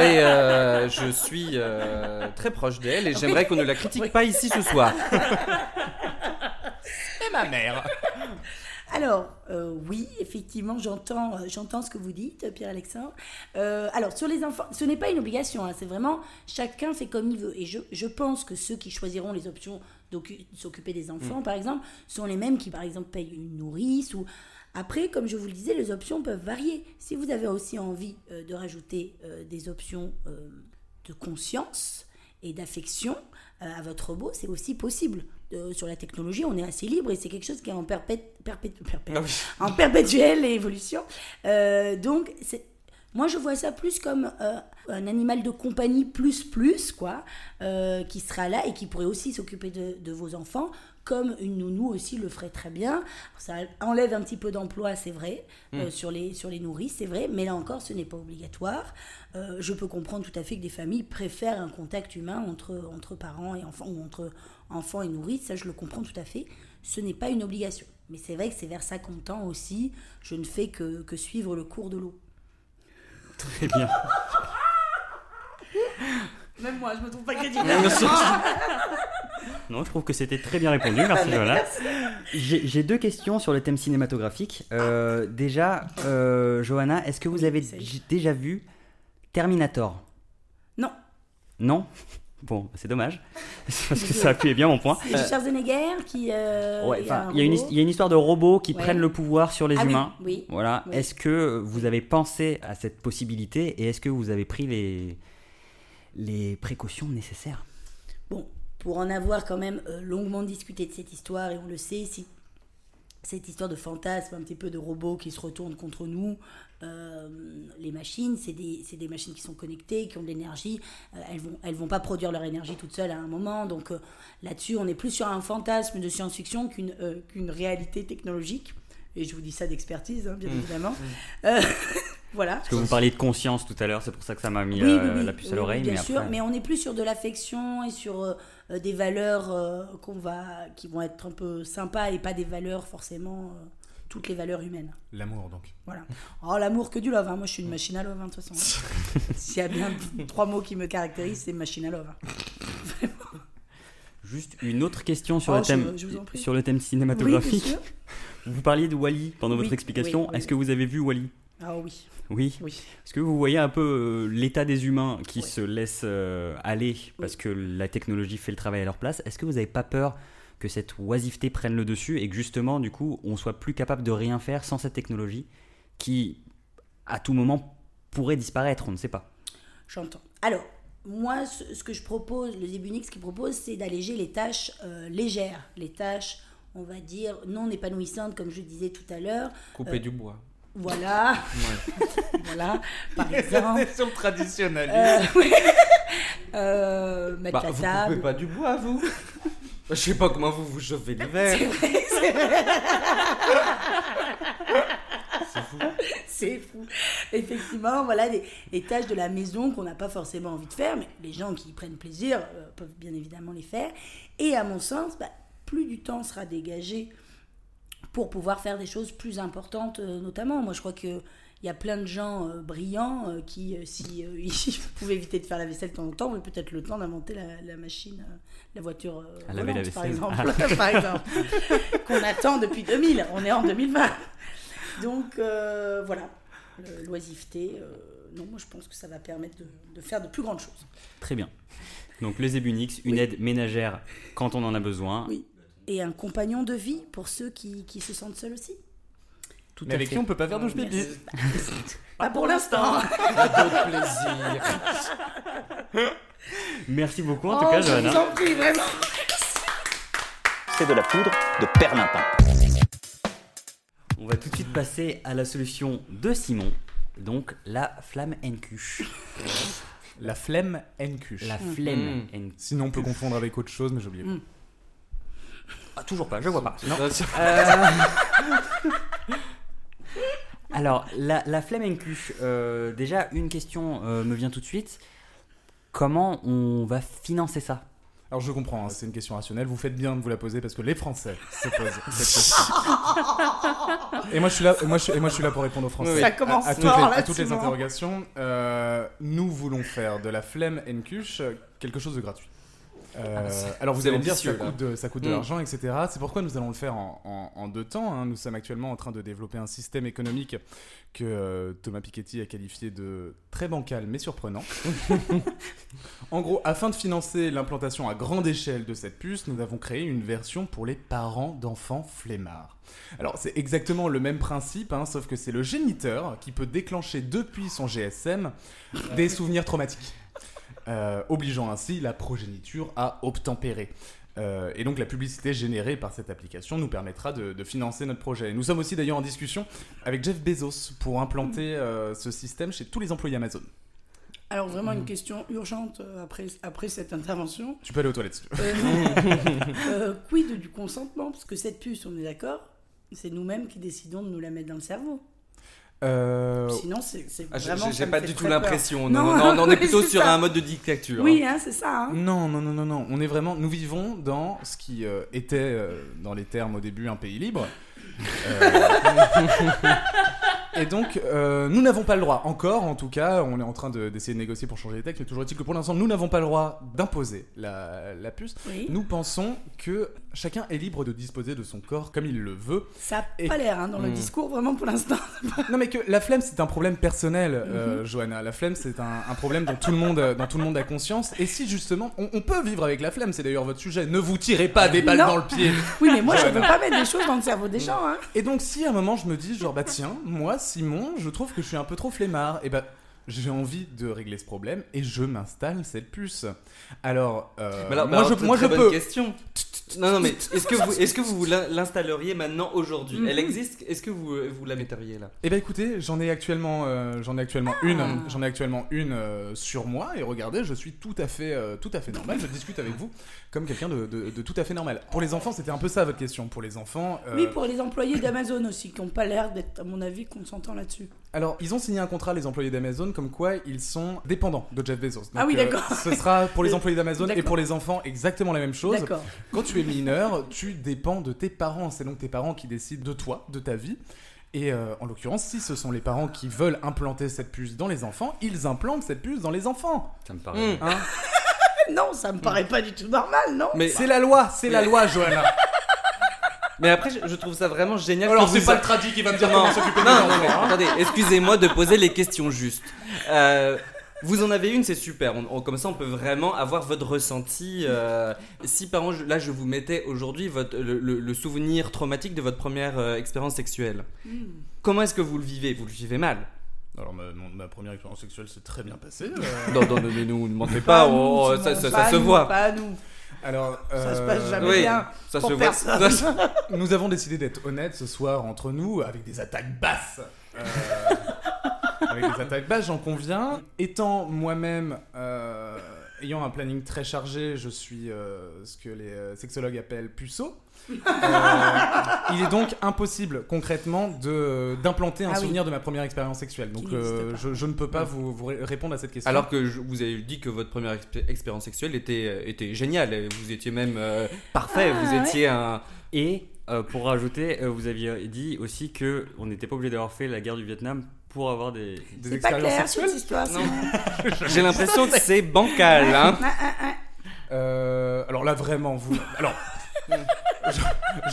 Et euh, je suis euh, très proche d'elle et j'aimerais qu'on ne la critique pas ici ce soir. Et ma mère Alors, euh, oui, effectivement, j'entends, j'entends ce que vous dites, Pierre-Alexandre. Euh, alors, sur les enfants, ce n'est pas une obligation, hein, c'est vraiment chacun fait comme il veut. Et je, je pense que ceux qui choisiront les options de s'occuper des enfants, par exemple, sont les mêmes qui, par exemple, payent une nourrice ou. Après, comme je vous le disais, les options peuvent varier. Si vous avez aussi envie euh, de rajouter euh, des options euh, de conscience et d'affection à votre robot, c'est aussi possible. Sur la technologie, on est assez libre et c'est quelque chose qui est en, en perpétuelle évolution. Donc, c'est- moi, je vois ça plus comme euh, un animal de compagnie plus plus, quoi, euh, qui sera là et qui pourrait aussi s'occuper de, de vos enfants, comme une nounou aussi le ferait très bien. Ça enlève un petit peu d'emploi, c'est vrai, euh, sur, les, sur les nourrices, c'est vrai, mais là encore, ce n'est pas obligatoire. Euh, je peux comprendre tout à fait que des familles préfèrent un contact humain entre, entre parents et enfants, ou entre enfants et nourrices, ça je le comprends tout à fait. Ce n'est pas une obligation. Mais c'est vrai que c'est vers ça qu'on tend aussi. Je ne fais que, que suivre le cours de l'eau. Très bien. Même moi, je me trouve pas crédible. Non, je trouve que c'était très bien répondu. Merci, Johanna. J'ai deux questions sur le thème cinématographique. Euh, déjà, euh, Johanna, est-ce que vous avez déjà vu Terminator? Non, Non? Bon, c'est dommage. Parce que ça appuyait bien mon point. c'est Schwarzenegger qui. euh, Ouais, il y a y, une histoire de robots qui Ouais. prennent le pouvoir sur les Ah humains. oui, Voilà. oui. Est-ce que vous avez pensé à cette possibilité et est-ce que vous avez pris les, les précautions nécessaires? Pour en avoir quand même euh, longuement discuté de cette histoire, et on le sait, si cette histoire de fantasme, un petit peu de robots qui se retournent contre nous, euh, les machines, c'est des, machines qui sont connectées, qui ont de l'énergie, euh, elles vont, elles vont pas produire leur énergie toutes seules à un moment, donc euh, là-dessus, on est plus sur un fantasme de science-fiction qu'une euh, réalité technologique. Et je vous dis ça d'expertise, hein, bien évidemment. Euh, voilà. Parce que vous parliez de conscience tout à l'heure, c'est pour ça que ça m'a mis Oui, oui, oui, la puce à oui, l'oreille. bien mais sûr, après- mais on est plus sur de l'affection et sur euh, des valeurs euh, qu'on va, qui vont être un peu sympas et pas des valeurs forcément euh, toutes les valeurs humaines. L'amour donc. Voilà. Oh l'amour que du love. hein. Moi je suis une machine à love hein, de toute façon. S'il y a bien trois mots qui me caractérisent, c'est machine à love. hein. Juste une autre question sur, Oh, le, thème, je sur le thème cinématographique. vous parliez de Wally pendant Oui, votre explication. oui, oui, Est-ce que vous avez vu Wally Ah oui, Oui. oui. Est-ce que vous voyez un peu euh, l'état des humains qui Ouais. se laissent euh, aller parce que la technologie fait le travail à leur place? Est-ce que vous n'avez pas peur que cette oisiveté prenne le dessus et que justement, du coup, on soit plus capable de rien faire sans cette technologie qui, à tout moment, pourrait disparaître? On ne sait pas. J'entends. Alors, moi, ce, ce que je propose, le Zebunix, ce qu'il propose, c'est d'alléger les tâches euh, légères, les tâches, on va dire, non épanouissantes, comme je disais tout à l'heure. Couper du bois. Voilà, Ouais. voilà, par exemple. traditionnelle. Euh, oui. euh, mettre Bah, la vous table. coupez pas du bois, vous Je sais pas comment vous vous chauffez l'hiver. C'est fou. Effectivement, voilà des, des tâches de la maison qu'on n'a pas forcément envie de faire, mais les gens qui y prennent plaisir euh, peuvent bien évidemment les faire. Et à mon sens, bah, plus du temps sera dégagé pour pouvoir faire des choses plus importantes, euh, notamment. Moi, je crois que il y a plein de gens euh, brillants euh, qui, euh, si ils pouvaient éviter de faire la vaisselle de temps en temps, auraient peut-être le temps d'inventer la, la machine, la voiture laver la volante, par exemple, par exemple, qu'on attend depuis 2000. On est en 2020. Donc voilà, l'oisiveté. non, moi je pense que ça va permettre de, de faire de plus grandes choses. Très bien. Donc le Zebunix, une Oui. aide ménagère quand on en a besoin. Oui. Et un compagnon de vie pour ceux qui, qui se sentent seuls aussi. Tout Mais avec qui on peut pas faire douche pipi. Merci. Pas pour l'instant. D'autres plaisirs. Merci beaucoup en Oh, tout cas, je Johanna. vous en prie, vraiment. C'est de la poudre de perlimpin. On va tout de suite passer à la solution de Simon, donc la flamme NQ. La flemme NQ. La flemme Mm. NQ. Sinon, on peut confondre avec autre chose, mais j'ai oublié. Mm. Ah, toujours pas, je vois pas. Non. Euh, Alors, la, la flemme NQ, euh, déjà une question euh, me vient tout de suite. Comment on va financer ça? Alors, je comprends, hein, c'est une question rationnelle. Vous faites bien de vous la poser parce que les Français se posent cette question. et moi, je suis là, et moi, je, suis- et moi, je suis là pour répondre aux Français. Ça commence à, toutes fort, les, à toutes les interrogations, euh, nous voulons faire de la flemme NQH quelque chose de gratuit. Euh, alors vous allez me dire ça coûte de, ça coûte de Mm. l'argent, etc. C'est pourquoi nous allons le faire en, en- en deux temps. hein. Nous sommes actuellement en train de développer un système économique que euh, Thomas Piketty a qualifié de très bancal mais surprenant. en gros, afin de financer l'implantation à grande échelle de cette puce, nous avons créé une version pour les parents d'enfants flemmards. Alors c'est exactement le même principe, hein, sauf que c'est le géniteur qui peut déclencher depuis son GSM des souvenirs traumatiques, euh, obligeant ainsi la progéniture à obtempérer. Euh, et donc la publicité générée par cette application nous permettra de, de financer notre projet. Nous sommes aussi d'ailleurs en discussion avec Jeff Bezos pour implanter euh, ce système chez tous les employés Amazon. Alors vraiment une question urgente après, après cette intervention. Tu peux aller aux toilettes si tu veux. Euh. Euh, quid du consentement? Parce que cette puce, on est d'accord, c'est nous-mêmes qui décidons de nous la mettre dans le cerveau. Euh, Sinon, c'est Ah, j'ai- vraiment. pas du tout l'impression. Non, Non, non, non, on est plutôt sur ça. un mode de dictature. Oui, hein. hein, c'est ça. hein. Non, non, non, non, non. On est vraiment. Nous vivons dans ce qui euh, était, euh, dans les termes au début, un pays libre. Et donc, nous n'avons pas le droit, encore en tout cas, on est en train de- d'essayer de, négocier pour changer les textes, mais toujours est-il que pour l'instant, nous n'avons pas le droit d'imposer la, la puce. Oui. Nous pensons que chacun est libre de disposer de son corps comme il le veut. Ça n'a Et- pas l'air hein, dans le Hmm. discours, vraiment pour l'instant. Non mais que la flemme c'est un problème personnel, Mhm. euh, Johanna. La flemme c'est un, un problème dont tout le monde, euh, dont tout le monde a conscience. Et si justement, on, on peut vivre avec la flemme, c'est d'ailleurs votre sujet. Ne vous tirez pas des balles Non. dans le pied. Oui, mais moi, je veux pas mettre des choses dans le cerveau des gens. Hein. Et donc si à un moment je me dis genre bah tiens, moi Simon, je trouve que je suis un peu trop flemmard, et bah j'ai envie de régler ce problème et je m'installe cette puce. Alors, euh, alors, moi bah, je, moi je peux. question. Non, non, mais est-ce que vous, est-ce que vous l'in- l'installeriez maintenant aujourd'hui? Mhm. Elle existe? Est-ce que vous, vous la metteriez là? Eh ben écoutez, j'en ai actuellement, euh, j'en ai actuellement Ah. une, j'en ai actuellement une euh, sur moi et regardez, je suis tout à fait, euh, tout à fait normal. Je discute avec vous comme quelqu'un de, de- de tout à fait normal. Pour les enfants, c'était un peu ça votre question. Pour les enfants, euh, Oui, pour les employés d'Amazon aussi, qui n'ont pas l'air d'être, à mon avis, consentants là-dessus. Alors ils ont signé un contrat les employés d'Amazon comme quoi ils sont dépendants de Jeff Bezos. Donc, Ah oui, euh, d'accord. ce sera pour les employés d'Amazon et pour les enfants exactement la même chose. D'accord. Quand tu es mineur, tu dépends de tes parents. C'est donc tes parents qui décident de toi, de ta vie. Et euh, en l'occurrence, si ce sont les parents qui veulent implanter cette puce dans les enfants, ils implantent cette puce dans les enfants. Ça me paraît. Hein Non, ça me paraît pas du tout normal, non? Mais, c'est la loi, c'est la loi, Johanna. mais après, je, je trouve ça vraiment génial. Alors c'est vous pas a- le tradit qui va me dire Non, comment s'occuper non, enfants. non, mais hein. attendez, excusez-moi de poser les questions justes. Euh, vous en avez une, c'est super. On- on- comme ça, on peut vraiment avoir votre ressenti. euh, si par exemple, là, je vous mettais aujourd'hui votre- le, le- le souvenir traumatique de votre première euh, expérience sexuelle, Hmm. comment est-ce que vous le vivez? Vous le vivez mal? Alors ma, mon- ma première expérience sexuelle s'est très bien passée. euh. Non, non, non, ne nous ne mentez pas, nous, oh, Simon, ça, ça- ça pas se nous, voit. Pas nous. Alors Ça se euh, passe jamais Oui, bien. ça pour se voit. Ça- Nous avons décidé d'être honnêtes ce soir entre nous avec des attaques basses. Euh, avec des attaques basses, j'en conviens. Étant moi-même euh, ayant un planning très chargé, je suis euh, ce que les euh, sexologues appellent puceau. Euh, il est donc impossible concrètement de d'implanter un Ah oui. souvenir de ma première expérience sexuelle. Donc euh, je, je ne peux pas vous, vous ré- répondre à cette question. Alors que je- vous avez dit que votre première expé- expérience sexuelle était, était géniale. Vous étiez même euh, parfait. Ah, vous ouais. étiez un. Et euh, pour rajouter, euh, vous aviez dit aussi que on n'était pas obligé d'avoir fait la guerre du Vietnam pour avoir des. des C'est pas expériences clair sexuelles cette histoire. Non. c'est- J'ai l'impression que c'est bancal. Hein. Euh, alors là, vraiment, vous. Alors. Jo-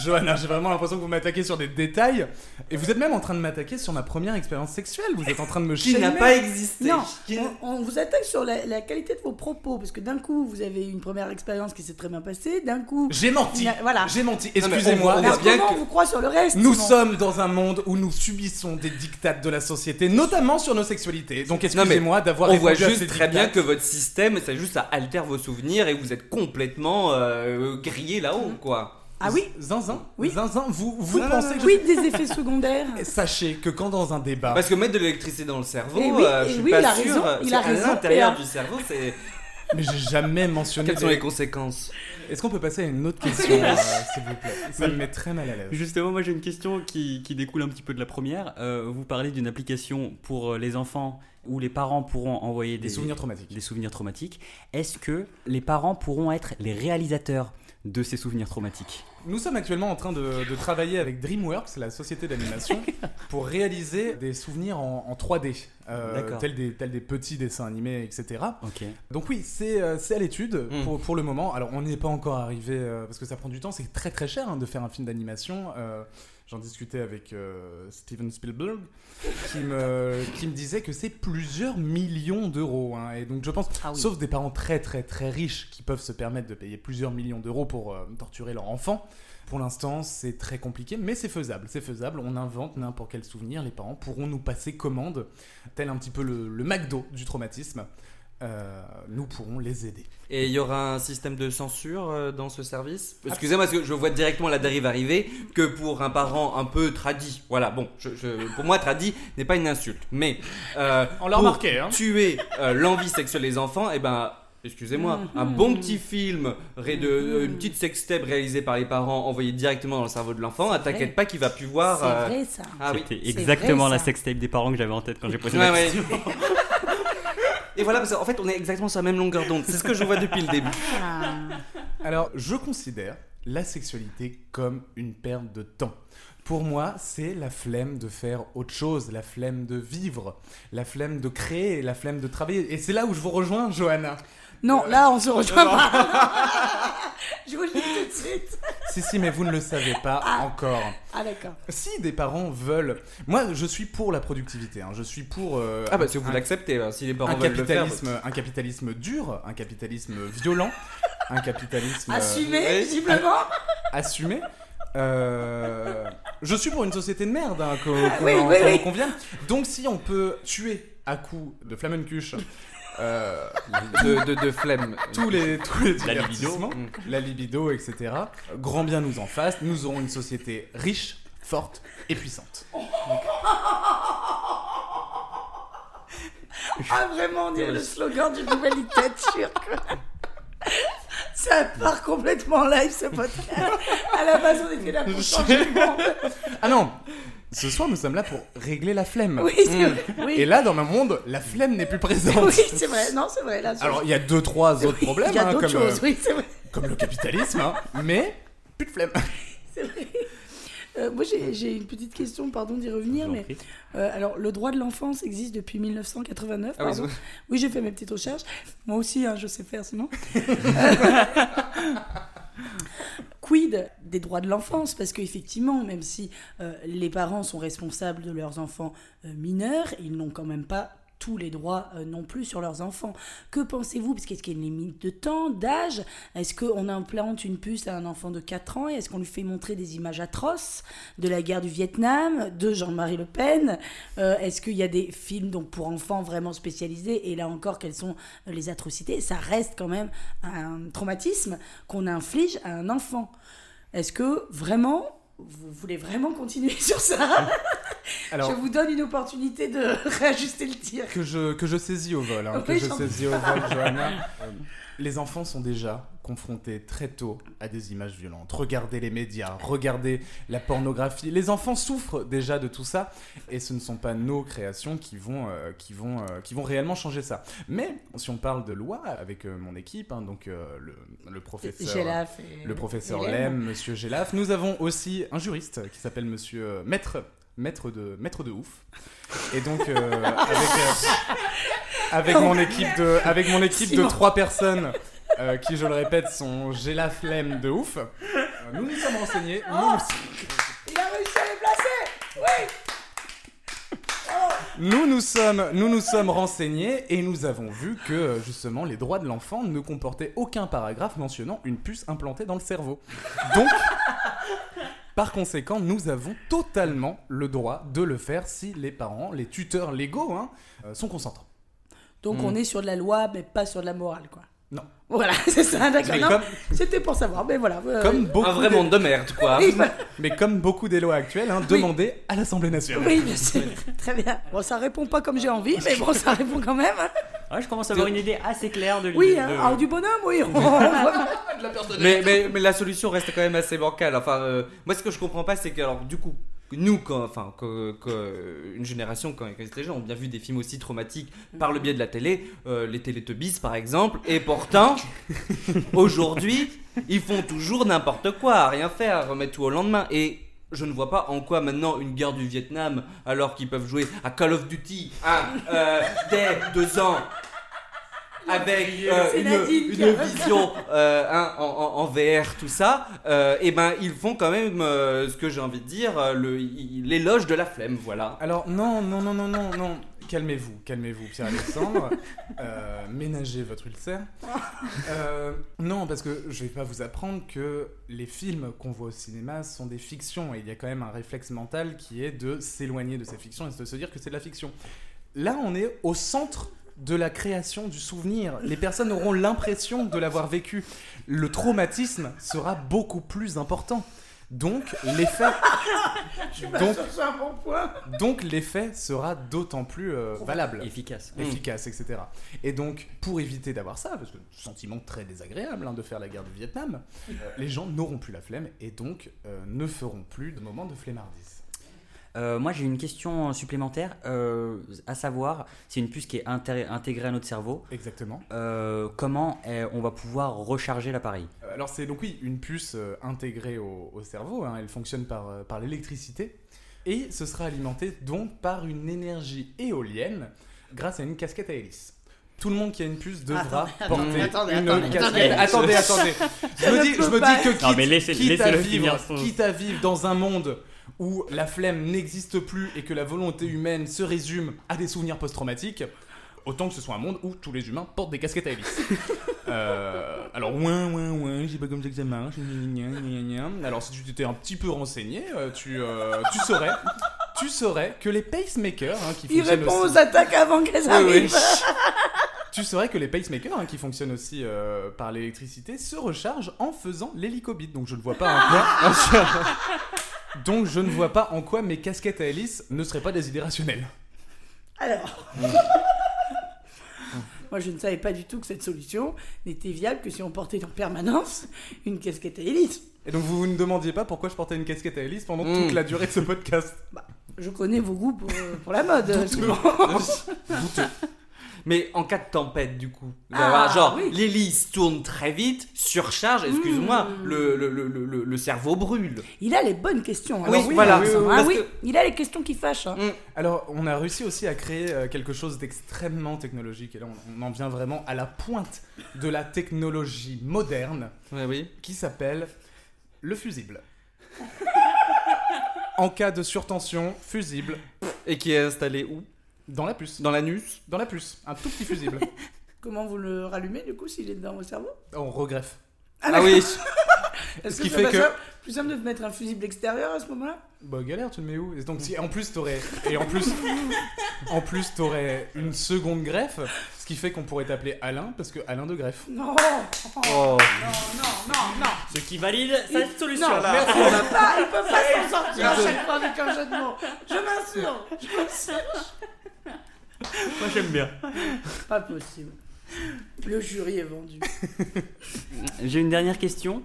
Johanna, j'ai vraiment l'impression que vous m'attaquez sur des détails. Et vous êtes même en train de m'attaquer sur ma première expérience sexuelle. Vous êtes en train de me Qui n'a pas existé. Non, Qui- on, on vous attaque sur la, la qualité de vos propos, parce que d'un coup, vous avez une première expérience qui s'est très bien passée, d'un coup... J'ai menti. Voilà. J'ai menti. Excusez-moi. comment que- on vous croit sur le reste Nous sinon sommes dans un monde où nous subissons des dictates de la société, notamment sur nos sexualités. Donc excusez-moi d'avoir On voit juste très bien que votre système, ça juste ça altère vos souvenirs et vous êtes complètement euh, grillé là-haut, quoi. Ah oui Zinzin Oui. Zinzin, vous, vous Non, non, pensez non, que je- Oui, des effets secondaires. Sachez que quand dans un débat... Parce que mettre de l'électricité dans le cerveau, Eh oui, euh, eh je suis oui, pas il a sûr. raison, il a raison, l'intérieur PA. du cerveau, c'est. Mais j'ai jamais mentionné... Quelles sont les conséquences Est-ce qu'on peut passer à une autre question, euh, s'il vous plaît? Ça me met très mal à l'aise. Justement, moi j'ai une question qui, qui découle un petit peu de la première. Euh, vous parlez d'une application pour les enfants où les parents pourront envoyer des, Des souvenirs traumatiques. des souvenirs traumatiques. Est-ce que les parents pourront être les réalisateurs de ces souvenirs traumatiques? Nous sommes actuellement en train de, de travailler avec DreamWorks, la société d'animation, pour réaliser des souvenirs en, en 3D, euh, tels, des, tels des petits dessins animés, etc. Ok. Donc oui, c'est euh, à l'étude Mm. pour, pour le moment. Alors on n'y est pas encore arrivé euh, parce que ça prend du temps. C'est très très cher hein, de faire un film d'animation. Euh, J'en discutais avec euh, Steven Spielberg qui me, qui me disait que c'est plusieurs millions d'euros. hein. Et donc je pense, Ah oui. sauf des parents très très très riches qui peuvent se permettre de payer plusieurs millions d'euros pour euh, torturer leur enfant. Pour l'instant, c'est très compliqué, mais c'est faisable. C'est faisable. On invente n'importe quel souvenir. Les parents pourront nous passer commande, tel un petit peu le, le McDo du traumatisme. Euh, nous pourrons les aider. Et il y aura un système de censure euh, dans ce service? Excusez-moi, parce que je vois directement la dérive arriver que pour un parent un peu tradit. Voilà, bon, je, je- pour moi, tradit n'est pas une insulte. Mais euh, On l'a pour remarqué, hein. tuer euh, l'envie sexuelle des enfants, et ben. Excusez-moi, un bon petit film, ré- de, une petite sextape réalisée par les parents, envoyée directement dans le cerveau de l'enfant, ah, vrai. t'inquiète pas qu'il va plus voir. C'est euh, vrai ça. Ah. C'était exactement vrai, la sextape des parents que j'avais en tête quand j'ai posé Ouais, la ouais. Et voilà, parce qu'en fait, on est exactement sur la même longueur d'onde. C'est ce que je vois depuis le début. Ah. Alors, je considère la sexualité comme une perte de temps. Pour moi, c'est la flemme de faire autre chose, la flemme de vivre, la flemme de créer, la flemme de travailler. Et c'est là où je vous rejoins, Johanna. Non, là, on se rejoint pas. Je vous le dis tout de suite. Si, si, mais vous ne le savez pas encore. Ah, d'accord. Si des parents veulent... Moi, je suis pour la productivité. hein. Je suis pour... euh, Ah bah, si vous un- l'acceptez, alors, si les un parents veulent le faire. capitalisme, un capitalisme dur, un capitalisme violent, un capitalisme euh, Assumé, visiblement. assumé. Euh, je suis pour une société de merde, hein, qu'on qu'on Oui, oui, qu'on en oui. convienne. Donc si on peut tuer à coups de flamencuche euh, de, de, de flemme. tous les tous les La libido. Mm. la libido, etc. Grand bien nous en fasse. Nous aurons une société riche, forte et puissante. Ah, vraiment, on dirait le slogan d'une nouvelle dictature. Ça part complètement en live ce podcast. À la base, on était là pour changer le monde. Ah non. Ce soir, nous sommes là pour régler la flemme. Oui, c'est vrai. Oui. Et là, dans mon monde, la flemme n'est plus présente. Oui, c'est vrai. Non, c'est vrai. Là, Alors, il y a deux, trois autres problèmes, il y a hein, d'autres comme, choses. euh, Oui, c'est vrai. comme le capitalisme, hein, mais plus de flemme. C'est vrai. Euh, moi, j'ai une petite question, pardon d'y revenir, mais euh, alors le droit de l'enfance existe depuis 1989. Ah oui, Oui, j'ai fait mes petites recherches. Moi aussi, hein, je sais faire sinon. Quid des droits de l'enfance Parce qu'effectivement, même si euh, les parents sont responsables de leurs enfants euh, mineurs, ils n'ont quand même pas tous les droits euh, non plus sur leurs enfants. Que pensez-vous? Parce qu'est-ce qu'il y a une limite de temps, d'âge? Est-ce qu'on implante une puce à un enfant de 4 ans et est-ce qu'on lui fait montrer des images atroces de la guerre du Vietnam, de Jean-Marie Le Pen? Est-ce qu'il y a des films donc, pour enfants vraiment spécialisés? Et là encore, quelles sont les atrocités? Ça reste quand même un traumatisme qu'on inflige à un enfant. Est-ce que vraiment, vous voulez vraiment continuer sur ça? Alors, Je vous donne une opportunité de réajuster le tir. que je, que je saisis au vol, hein, que je saisis au vol, Johanna. Euh, les enfants sont déjà confrontés très tôt à des images violentes. Regardez les médias, regardez la pornographie. Les enfants souffrent déjà de tout ça et ce ne sont pas nos créations qui vont, euh, qui vont, euh, qui vont réellement changer ça. Mais si on parle de loi avec euh, mon équipe, hein, donc le, le professeur... Gélaf et- le professeur Hélène. Lem, Monsieur Gélaf. Nous avons aussi un juriste qui s'appelle Monsieur Maître, Maître de Maître de ouf. Et donc avec avec mon équipe de avec mon équipe de trois personnes. Euh, qui, je le répète, sont Gélaf Lem de ouf. Euh, nous nous sommes renseignés. nous nous- Il a réussi à les placer Oui Nous nous sommes, nous nous sommes renseignés et nous avons vu que euh, justement les droits de l'enfant ne comportaient aucun paragraphe mentionnant une puce implantée dans le cerveau. Donc, par conséquent, nous avons totalement le droit de le faire si les parents, les tuteurs légaux, hein, sont consentants. Donc Hmm. on est sur de la loi, mais pas sur de la morale, quoi. Non. Voilà, c'est ça, d'accord. Comme, C'était pour savoir, mais voilà. euh, comme beaucoup, Un vrai des- monde de merde, quoi. Mais comme beaucoup des lois actuelles, hein, demandées à l'Assemblée nationale. Oui, bien sûr. Très bien. Bon, ça répond pas comme j'ai envie, mais bon, ça répond quand même. hein. Ouais, je commence à avoir une idée assez claire de Oui, hein, de- alors du bonhomme, oui. mais, mais la solution reste quand même assez bancale. Enfin, euh, moi, ce que je comprends pas, c'est que, alors, du coup, nous, quand, enfin, une génération, quand, étaient jeunes, ont bien vu des films aussi traumatiques par le biais de la télé, euh, les Teletubbies par exemple, et pourtant, aujourd'hui, ils font toujours n'importe quoi, à rien faire, remettre tout au lendemain. Et je ne vois pas en quoi maintenant une guerre du Vietnam, alors qu'ils peuvent jouer à Call of Duty hein, euh, dès deux ans. Avec euh, une, vision euh, hein, en, VR, tout ça, et ben ils font quand même euh, ce que j'ai envie de dire, euh, l'éloge de la flemme, voilà. Alors non, non, non, non, non, non. Calmez-vous, calmez-vous, Pierre-Alexandre. Euh, ménagez votre ulcère. Euh, non, parce que je vais pas vous apprendre que les films qu'on voit au cinéma sont des fictions et il y a quand même un réflexe mental qui est de s'éloigner de ces fictions et de se dire que c'est de la fiction. Là, on est au centre de la création du souvenir. Les personnes auront l'impression de l'avoir vécu. Le traumatisme sera beaucoup plus important. Donc, l'effet donc, C'est un bon point. donc l'effet sera d'autant plus euh, valable, efficace. efficace, etc. Et donc, pour éviter d'avoir ça, parce que sentiment très désagréable hein, de faire la guerre du Vietnam, euh, les gens n'auront plus la flemme et donc euh, ne feront plus de moments de flemmardise. Euh, moi, j'ai une question supplémentaire, euh, à savoir, c'est une puce qui est inté- intégrée à notre cerveau. Exactement. euh, comment eh, on va pouvoir recharger l'appareil? Alors c'est donc oui une puce euh, intégrée au, au cerveau, hein, elle fonctionne par, euh, par l'électricité et ce sera alimenté donc par une énergie éolienne grâce à une casquette à hélice. Tout le monde qui a une puce devra Attendez, porter attendez, une attendez, casquette. Attendez, attendez. Je me ne dis, je me dis que quitte, Non, mais laissez- quitte à vivre, quitte à vivre dans un monde où la flemme n'existe plus et que la volonté humaine se résume à des souvenirs post-traumatiques, autant que ce soit un monde où tous les humains portent des casquettes à hélice. Euh, alors, ouin, ouin, ouin, je sais pas comme ça que ça marche. gna, gna, gna, gna. Alors, si tu t'étais un petit peu renseigné, euh, tu, euh, tu saurais. Tu saurais que les pacemakers hein, qui Il fonctionnent répond aussi, aux attaques avant qu'elles arrivent. tu saurais que les pacemakers hein, qui fonctionnent aussi euh, par l'électricité se rechargent en faisant l'hélicobite. Donc je ne vois pas en quoi. Donc je ne vois pas en quoi mes casquettes à hélice ne seraient pas des idées rationnelles. Alors. Moi, je ne savais pas du tout que cette solution n'était viable que si on portait en permanence une casquette à hélice. Et donc vous vous ne demandiez pas pourquoi je portais une casquette à hélice pendant Mm. toute la durée de ce podcast. Je connais vos goûts pour, euh, pour la mode. Mais en cas de tempête, du coup, Ah, genre oui. l'hélice tourne très vite, surcharge, excuse-moi, Mm. le, le, le, le, le cerveau brûle. Il a les bonnes questions. Oui, alors voilà. Vincent, Oui, oui, hein, que- il a les questions qui fâchent. hein. Alors on a réussi aussi à créer euh, quelque chose d'extrêmement technologique. Et là on, on en vient vraiment à la pointe de la technologie moderne. Ouais, qui s'appelle le fusible. en cas de surtension, fusible Et qui est installé où? Dans la puce. Dans l'anus Dans la puce, un tout petit fusible. Comment vous le rallumez du coup s'il est dans votre cerveau? On regreffe. Ah oui Est-ce Ce qui c'est fait que- plus simple de mettre un fusible extérieur à ce moment-là? Bah galère, tu le mets où? Et donc si en plus t'aurais et en plus en plus t'aurais une seconde greffe, ce qui fait qu'on pourrait t'appeler Alain parce que Alain de greffe. Non Oh. Non, non, non, non Ce qui valide cette solution Non, là. merci, peut pas, il peut pas s'en sortir à chaque fois avec un jeu de mots. Je m'assure, je m'assure. Moi j'aime bien. Pas possible. Le jury est vendu. J'ai une dernière question.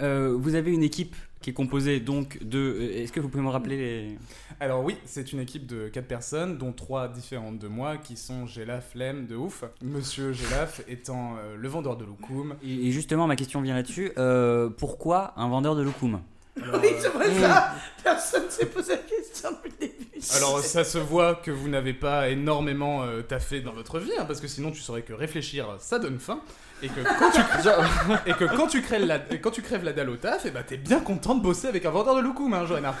Euh, vous avez une équipe qui est composée donc de. euh, Est-ce que vous pouvez me rappeler les. Alors oui, c'est une équipe de 4 personnes, dont 3 différentes de moi, qui sont Gélaf, Flemme, de ouf. Monsieur Gélaf étant euh, le vendeur de loukoum. Et et justement, ma question vient là-dessus. Euh, pourquoi un vendeur de loukoum? Alors, Oui, euh, c'est vrai ça. Personne s'est posé la question depuis le début. Alors ça se voit que vous n'avez pas énormément euh, taffé dans votre vie, hein, parce que sinon tu saurais que réfléchir, ça donne faim, et que quand tu, et que quand tu, crèves, la, quand tu crèves la dalle au taf, et bah t'es bien content de bosser avec un vendeur de loukoum, hein, Johanna.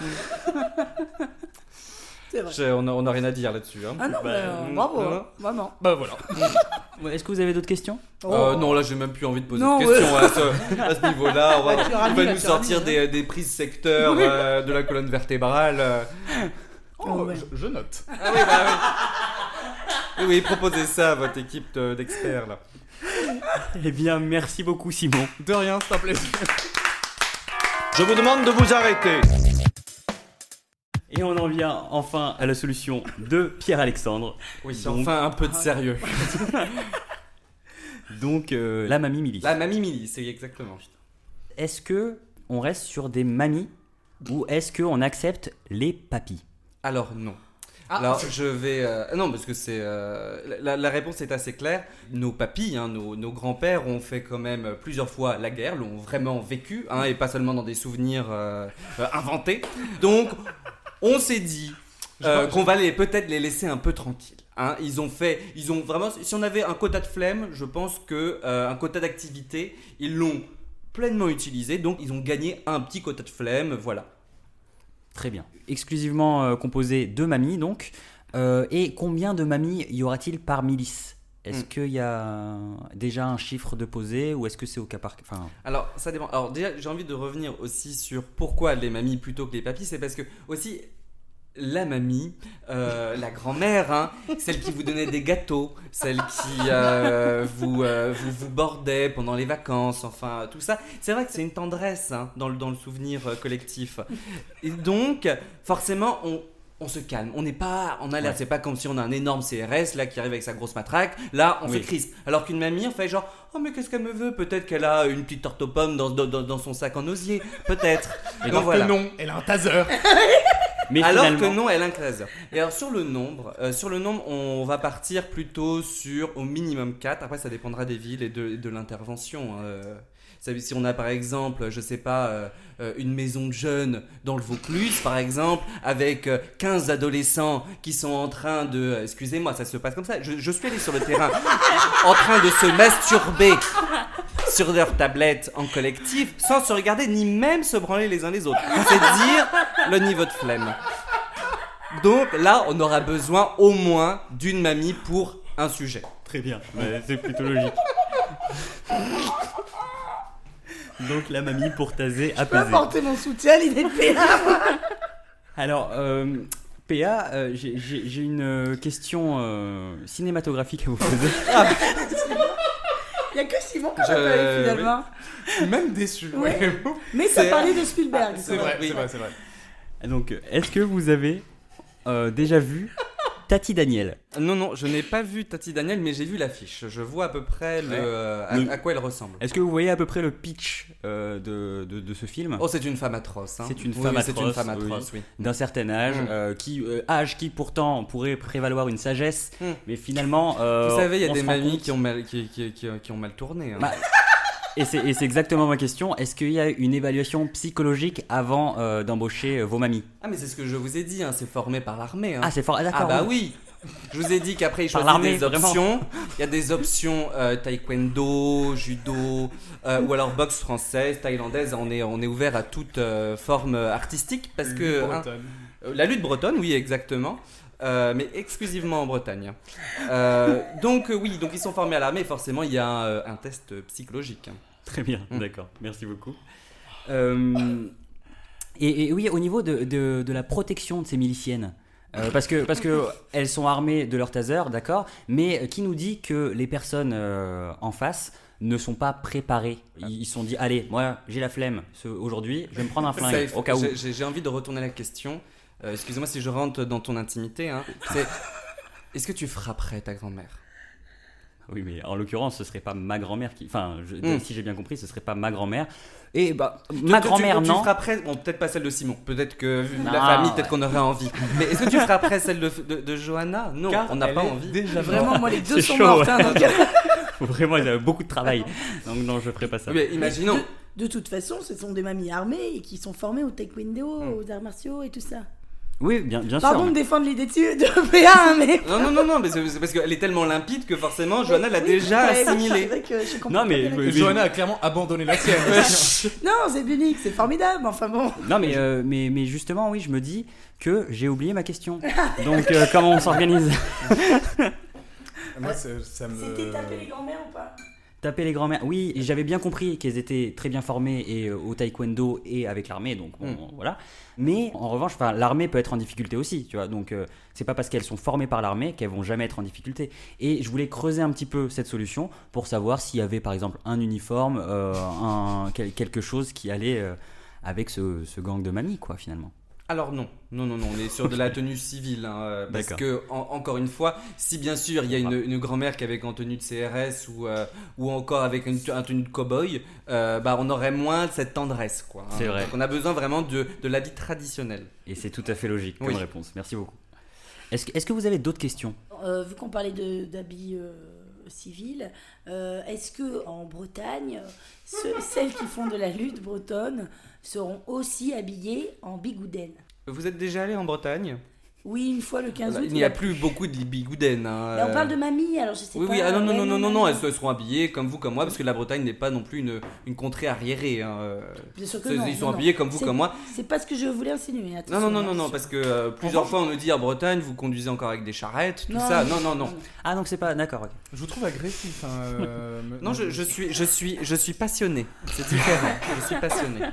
C'est vrai. On a, on a rien à dire là-dessus. Hein. Ah non, mais euh, mm, bravo, non. hein, vraiment. Bah voilà. Ouais, Est-ce que vous avez d'autres questions? Euh, non, là j'ai même plus envie de poser Non, de questions à ce, à ce niveau-là. On va, Bah, tu il va nous sortir des, des prises secteurs euh, de la colonne vertébrale. euh. Oh, ouais. je, je note. Ah oui, bah oui. Oui, oui, proposez ça à votre équipe de- d'experts là. Eh bien, merci beaucoup, Simon. De rien, c'est un plaisir. Je vous demande de vous arrêter. Et on en vient enfin à la solution de Pierre-Alexandre. Oui, Donc- enfin un peu de sérieux. Donc, euh, la mamie Milly. La mamie Milly, c'est exactement. Est-ce que on reste sur des mamies ou est-ce qu'on accepte les papis? Alors non. Ah. Alors je vais euh, non parce que c'est euh, la, la réponse est assez claire. Nos papis, hein, nos, nos grands-pères ont fait quand même plusieurs fois la guerre, l'ont vraiment vécu, hein, et pas seulement dans des souvenirs inventés. Donc on s'est dit euh, qu'on va les peut-être les laisser un peu tranquilles. hein. Ils ont fait, ils ont vraiment. Si on avait un quota de flemme, je pense que euh, un quota d'activité, ils l'ont pleinement utilisé. Donc ils ont gagné un petit quota de flemme. Voilà. Très bien. Exclusivement euh, composé de mamies, donc. Euh, et combien de mamies y aura-t-il par milice? Est-ce Hmm. qu'il y a déjà un chiffre de posé ou est-ce que c'est au cas par cas enfin, Alors, ça dépend. Alors, déjà, j'ai envie de revenir aussi sur pourquoi les mamies plutôt que les papis. C'est parce que, aussi, la mamie, euh, la grand-mère, hein, celle qui vous donnait des gâteaux, celle qui euh, vous, euh, vous, vous bordait pendant les vacances, enfin, tout ça. C'est vrai que c'est une tendresse hein, dans, le, dans le souvenir collectif. Et donc, forcément, on. On se calme, on n'est pas en alerte, Ouais. c'est pas comme si on a un énorme CRS là qui arrive avec sa grosse matraque, là on Oui. se crispe. Alors qu'une mamie, on fait genre, oh mais qu'est-ce qu'elle me veut? Peut-être qu'elle a une petite tarte aux pommes dans, dans, dans- son sac en osier, peut-être. Et donc Alors voilà. que non, elle a un taser. Mais Alors finalement, que non, elle a un claser. Et alors sur le nombre, euh, sur le nombre, on va partir plutôt sur au minimum 4. Après, ça dépendra des villes et de, de l'intervention. euh. Si on a par exemple, je sais pas, euh, euh, une maison de jeunes dans le Vaucluse, par exemple, avec euh, 15 adolescents qui sont en train de... euh, Excusez-moi, ça se passe comme ça. Je, suis allé sur le terrain en train de se masturber sur leur tablette en collectif sans se regarder ni même se branler les uns les autres. C'est dire le niveau de flemme. Donc là, on aura besoin au moins d'une mamie pour un sujet. Très bien, c'est plutôt logique. Donc la mamie pour taser Je peux apporter mon soutien à l'idée de PA. Alors, euh, PA, euh, j'ai- j'ai j'ai une euh, question euh, cinématographique à vous poser. Il n'y a que Simon qui Je- finalement. Je suis même déçu. Ouais. ouais. Mais ça C'est- parlait de Spielberg. C'est vrai, Oui. c'est vrai, c'est vrai. Donc, est-ce que vous avez euh, déjà vu Tati Daniel Non, non, je n'ai pas vu Tati Daniel, mais j'ai vu l'affiche. Je vois à peu près le, Ouais. euh, à, quoi elle ressemble. Est-ce que vous voyez à peu près le pitch euh, de, de- de ce film? Oh, c'est une femme atroce. hein. C'est une Oui, femme oui, C'est une atroce, femme atroce, oui. d'un certain âge, Mm. euh, qui euh, âge qui pourtant pourrait prévaloir une sagesse, Mm. mais finalement. Vous savez, il y a des mamies compte- qui ont mal, qui, qui- qui- qui ont mal tourné. hein. Bah, Et c'est exactement ma question. Est-ce qu'il y a une évaluation psychologique avant euh, d'embaucher euh, vos mamies? Ah, mais c'est ce que je vous ai dit, hein, c'est formé par l'armée. hein. Ah, c'est fort. ah, Ah D'accord. bah oui Je vous ai dit qu'après ils choisissent des options. Il y a des options euh, taekwondo, judo, euh, ou alors boxe française, thaïlandaise. On est, on est ouvert à toute euh, forme artistique parce que... hein, Bretonne. la lutte bretonne, oui, exactement. Euh, mais exclusivement en Bretagne. Euh, donc euh, oui, donc ils sont formés à l'armée. Forcément, il y a un, un test psychologique. Très bien, Mm. d'accord. Merci beaucoup. Euh, et, et oui, au niveau de, de- de la protection de ces miliciennes. euh, parce que parce que elles sont armées de leur taser, d'accord, mais qui nous dit que les personnes euh, en face ne sont pas préparés. Ils se sont dit, allez, moi j'ai la flemme aujourd'hui, je vais me prendre un flingue au cas où. j'ai- envie de retourner la question. Euh, Excusez-moi si je rentre dans ton intimité. hein. Est-ce que tu frapperais ta grand-mère? Oui, mais en l'occurrence, ce serait pas ma grand-mère qui. Enfin, je- Mm. si j'ai bien compris, ce serait pas ma grand-mère. Et bah, ma grand-mère, non. Tu frapperais, bon, peut-être pas celle de Simon. Peut-être que vu la Non, famille, peut-être qu'on aurait envie. Mais est-ce que tu frapperais celle de, de, de Johanna? Non, Car on n'a pas envie. Déjà Vraiment, moi, les deux sont chaud, mortes. ouais. hein, donc, Vraiment, ils avaient beaucoup de travail. Donc, non, je ferai pas ça. Mais imaginons. De, de toute façon, ce sont des mamies armées et qui sont formées au taekwondo, Hmm. aux arts martiaux et tout ça. Oui, bien, bien Pardon sûr. de défendre l'idée de, de PA, mais. Non, non, non, non, mais c'est parce qu'elle est tellement limpide que forcément, Johanna l'a Oui, déjà assimilée. vrai que je comprends Non, mais-. Johanna a clairement abandonné la sienne. Non, c'est unique, c'est formidable, enfin bon. Non, mais, euh, mais, mais justement, oui, je me dis que j'ai oublié ma question. Donc, euh, comment on s'organise? Moi, ça, ça me. C'était taper les grands-mères ou pas? Taper les grands-mères. Oui, j'avais bien compris qu'elles étaient très bien formées et, euh, au taekwondo et avec l'armée, donc bon, Mm. voilà. Mais en revanche, l'armée peut être en difficulté aussi, tu vois. Donc, euh, c'est pas parce qu'elles sont formées par l'armée qu'elles vont jamais être en difficulté. Et je voulais creuser un petit peu cette solution pour savoir s'il y avait par exemple un uniforme, euh, un, quel- quelque chose qui allait euh, avec ce, ce gang de mamies, quoi, finalement. Alors non, non, non, non, on est sur de la tenue civile. hein, euh, parce que, en- encore une fois, si bien sûr il y a une, une grand-mère qui est avec en tenue de CRS ou, euh, ou encore avec une, un tenue de cow-boy, euh, bah, on aurait moins cette tendresse. quoi. hein. C'est vrai. Donc on a besoin vraiment de, de l'habit traditionnel. Et c'est tout à fait logique comme Oui. réponse. Merci beaucoup. Est-ce que, est-ce que vous avez d'autres questions? Euh, Vu qu'on parlait de- d'habits euh, civils, euh, est-ce que en Bretagne, ceux- celles qui font de la lutte bretonne seront aussi habillées en bigouden Vous êtes déjà allé en Bretagne? Oui, une fois le 15 août. Il n'y a plus beaucoup de bigouden. hein, Mais on euh. parle de mamie, alors je sais Oui, pas. oui, ah non, non, ouais, non, non, non, non, elles se- seront habillées comme vous, comme moi, parce que la Bretagne n'est pas non plus une, une contrée arriérée. hein, euh. Bien sûr que non, Ils sont non, non. habillés comme vous, comme moi. C'est pas ce que je voulais insinuer. Non, attention, non, non, non, non, parce que euh, plusieurs fois on nous dit en Bretagne, vous conduisez encore avec des charrettes, tout Non, ça. Non, non, non. Ah, donc c'est pas. D'accord, ok. Je vous trouve agressif. hein, euh, Non, je, je suis, je suis, je suis passionné. C'est différent. je suis passionné.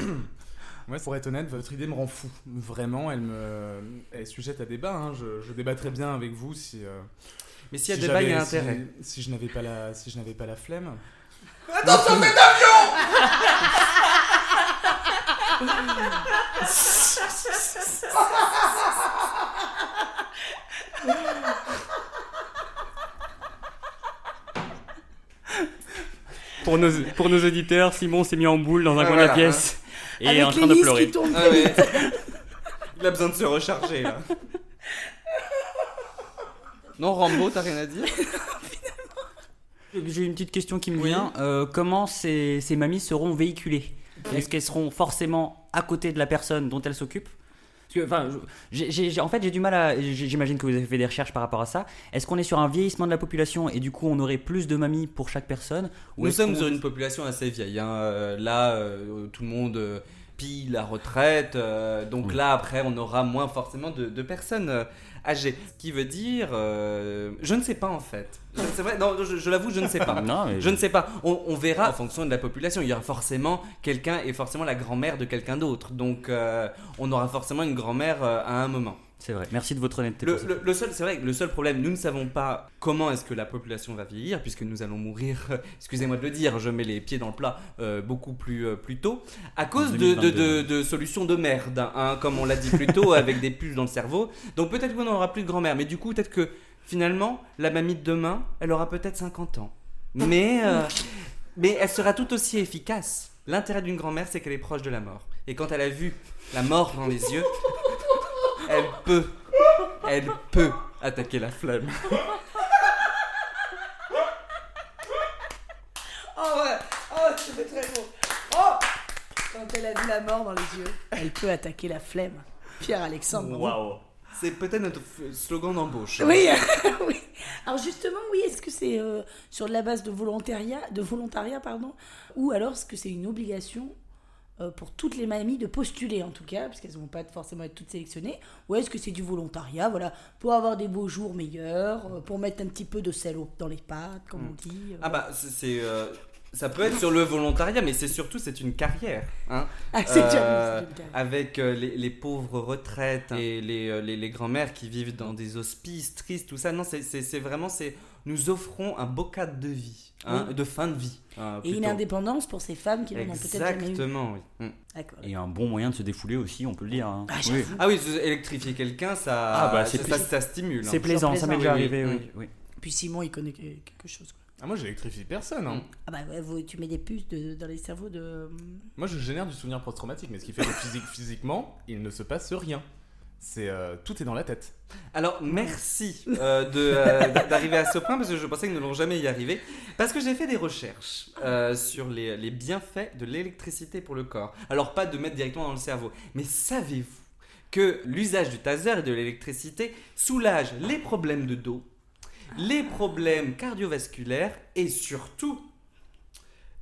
Ouais, pour être honnête, votre idée me rend fou. Vraiment, elle me, elle est sujette à débat. hein. Je, je débattrais bien avec vous si. euh, Mais s'il y a si débat, il y a si- intérêt. Si, je n'avais pas la, si je n'avais pas la flemme. Pour nos, pour nos auditeurs, Simon s'est mis en boule dans un Ah, coin de la pièce et Avec est en train de pleurer. qui Ah ouais. Il a besoin de se recharger là. Non, Rambo, t'as rien à dire? J'ai une petite question qui me Oui. vient. Euh, comment ces, ces mamies seront véhiculées? Est-ce qu'elles seront forcément à côté de la personne dont elles s'occupent? Parce que, enfin, en fait, j'ai du mal à. J'imagine que vous avez fait des recherches par rapport à ça. Est-ce qu'on est sur un vieillissement de la population et du coup on aurait plus de mamies pour chaque personne Ou Nous sommes sur une population assez vieille. hein. Euh, Là, euh, tout le monde euh, pille la retraite. euh, donc Oui. là, après, on aura moins forcément de, de personnes euh, âgées. Ce qui veut dire. euh, je ne sais pas en fait. C'est vrai, non, je, je l'avoue, je ne sais pas. Non, mais Je ne sais pas. On, on verra en fonction de la population. Il y aura forcément quelqu'un et forcément la grand-mère de quelqu'un d'autre. Donc, euh, on aura forcément une grand-mère euh, à un moment. C'est vrai. Merci de votre honnêteté. Le, seul, c'est vrai le seul problème, nous ne savons pas comment est-ce que la population va vieillir, puisque nous allons mourir, excusez-moi de le dire, je mets les pieds dans le plat euh, beaucoup plus, euh, plus tôt, à cause de, de, 2022. de- de solutions de merde, hein, comme on l'a dit plus tôt, avec des puces dans le cerveau. Donc peut-être qu'on n'aura plus de grand-mère, mais du coup, peut-être que finalement, la mamie de demain, elle aura peut-être 50 ans. Mais, euh, mais elle sera tout aussi efficace. L'intérêt d'une grand-mère, c'est qu'elle est proche de la mort. Et quand elle a vu la mort dans les yeux, elle peut, elle peut attaquer la flamme. Oh ouais, oh c'était très beau. Oh Quand elle a vu la mort dans les yeux, elle peut attaquer la flemme. Pierre-Alexandre. bravo. C'est peut-être notre slogan d'embauche. Oui, oui. Alors justement, oui, est-ce que c'est euh, sur la base de volontariat, de volontariat pardon, ou alors est-ce que c'est une obligation euh, pour toutes les mamies de postuler en tout cas, parce qu'elles ne vont pas forcément être toutes sélectionnées, ou est-ce que c'est du volontariat, voilà, pour avoir des beaux jours meilleurs, euh, pour mettre un petit peu de sel dans les pâtes, comme on dit. Ah bah c'est- c'est ça peut être sur le volontariat, mais c'est surtout c'est une carrière. Hein. Ah, c'est Euh, c'est une carrière. avec euh, les, les pauvres retraites et les, euh, les, les grands-mères qui vivent dans des hospices tristes, tout ça. Non, c'est- vraiment c'est nous offrons un beau cadre de vie, hein, Oui. de fin de vie. hein, Et une indépendance pour ces femmes qui n'en ont peut-être jamais. Exactement, oui. Mm. D'accord. Et un bon moyen de se défouler aussi, on peut le dire. hein. Ah, Oui. Ah oui, électrifier quelqu'un, ça, Ah bah, c'est ça, ça- ça stimule. hein. C'est plaisant, ça m'est déjà oui, arrivé, oui. oui. Puis Simon, il connaît que- quelque chose. quoi. Ah, moi, j'électrifie personne. hein. Mm. Ah bah ouais, vous- tu mets des puces de- dans les cerveaux de... Moi, je génère du souvenir post-traumatique, mais ce qui fait que physique, physiquement, il ne se passe rien. C'est euh, tout est dans la tête. Alors, merci euh, de, euh, d'arriver à ce point parce que je pensais qu'ils ne l'ont jamais y arrivé. Parce que j'ai fait des recherches euh, sur les, les bienfaits de l'électricité pour le corps. Alors, pas de mettre directement dans le cerveau, mais savez-vous que l'usage du taser et de l'électricité soulage les problèmes de dos, les problèmes cardiovasculaires et surtout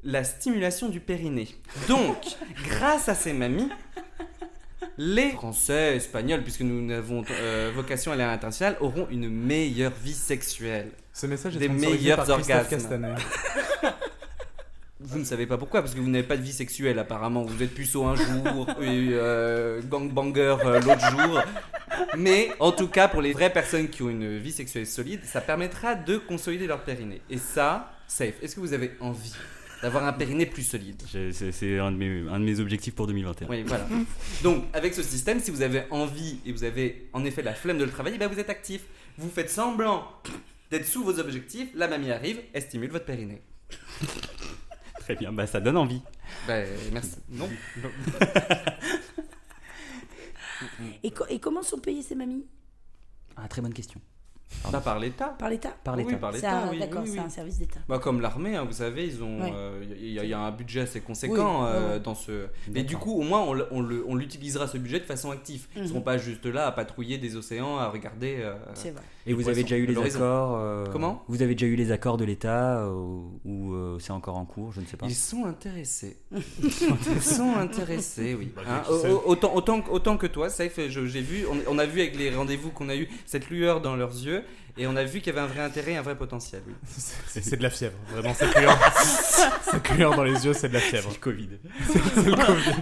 la stimulation du périnée. Donc, grâce à ces mamies, les Français, Espagnols, puisque nous avons euh, vocation à aller à l'international, auront une meilleure vie sexuelle. Ce message est Des meilleurs par Christophe orgasmes. Castaner. Vous ne savez pas pourquoi, parce que vous n'avez pas de vie sexuelle apparemment. Vous êtes puceau un jour et euh, gangbanger euh, l'autre jour. Mais en tout cas, pour les vraies personnes qui ont une vie sexuelle solide, ça permettra de consolider leur périnée. Et ça, safe. Est-ce que vous avez envie d'avoir un périnée plus solide? C'est un, de mes- un de mes objectifs pour 2021. Oui, voilà. Donc, avec ce système, si vous avez envie et vous avez en effet la flemme de le travailler, bah, vous êtes actif. Vous faites semblant d'être sous vos objectifs, la mamie arrive, elle stimule votre périnée. Très bien, bah ça donne envie. Bah, merci. Non. Et, co- et comment sont payées ces mamies? Ah, très bonne question. Bah, par l'État. Par l'État? Par Oui, l'État. par C'est l'État, un- oui. D'accord, oui, c'est oui. un service d'État. Bah, comme l'armée, hein, vous savez, ils ont, Ouais. euh, il y, a- il y a un budget assez conséquent Oui, euh, ouais. dans ce. Mais du coup, au moins, on, on l'utilisera ce budget de façon active. Ils Mhm. seront pas juste là à patrouiller des océans, à regarder. euh, C'est vrai. Et vous avez déjà eu les accords euh, Comment Vous avez déjà eu les accords de l'État euh, ou euh, c'est encore en cours Je ne sais pas. Ils sont intéressés. Ils sont intéressés, oui. Bah, Hein, autant, autant, autant que toi, je- j'ai vu, on, on a vu avec les rendez-vous qu'on a eu cette lueur dans leurs yeux et on a vu qu'il y avait un vrai intérêt un vrai potentiel. Oui. C'est c'est de la fièvre, vraiment. Cette lueur, cette lueur dans les yeux, c'est de la fièvre. le Covid. C'est le Covid.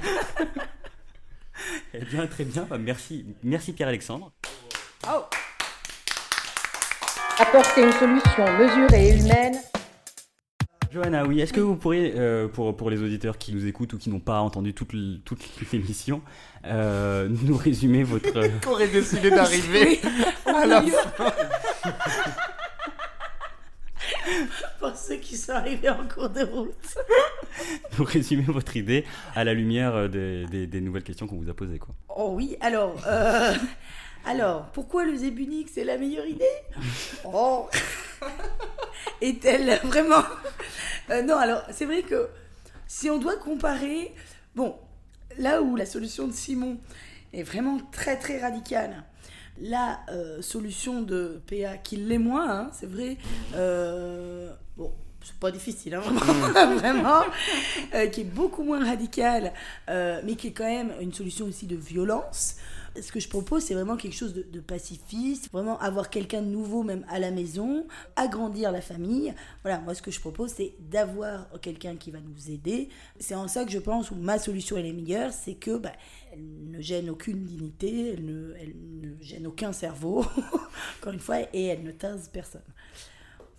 Eh bien, très bien. Bah, merci, merci Pierre-Alexandre. Apporter une solution mesurée et humaine Johanna, oui, est-ce que vous pourriez, euh, pour, pour les auditeurs qui nous écoutent ou qui n'ont pas entendu toute, toute l'émission, euh, nous résumer votre, Qu'aurait décidé d'arriver à la fin. Pour ceux qui sont arrivés en cours de route. nous résumer votre idée à la lumière euh, des, des- des nouvelles questions qu'on vous a posées. Quoi. Oh oui, alors, euh, alors, pourquoi le zébunique c'est la meilleure idée Oh Est-elle vraiment Euh, Non, alors, c'est vrai que si on doit comparer, bon, là où la solution de Simon est vraiment très très radicale, la euh, solution de PA qui l'est moins, hein, c'est vrai, euh, bon, c'est pas difficile, hein, vraiment, vraiment euh, qui est beaucoup moins radicale, mais qui est quand même une solution aussi de violence. Ce que je propose, c'est vraiment quelque chose de, pacifiste, vraiment avoir quelqu'un de nouveau même à la maison, agrandir la famille. Voilà, moi ce que je propose, c'est d'avoir quelqu'un qui va nous aider. C'est en ça que je pense où ma solution elle est meilleure, c'est que bah, elle ne gêne aucune dignité, elle ne, elle ne gêne aucun cerveau, encore une fois, et elle ne tase personne.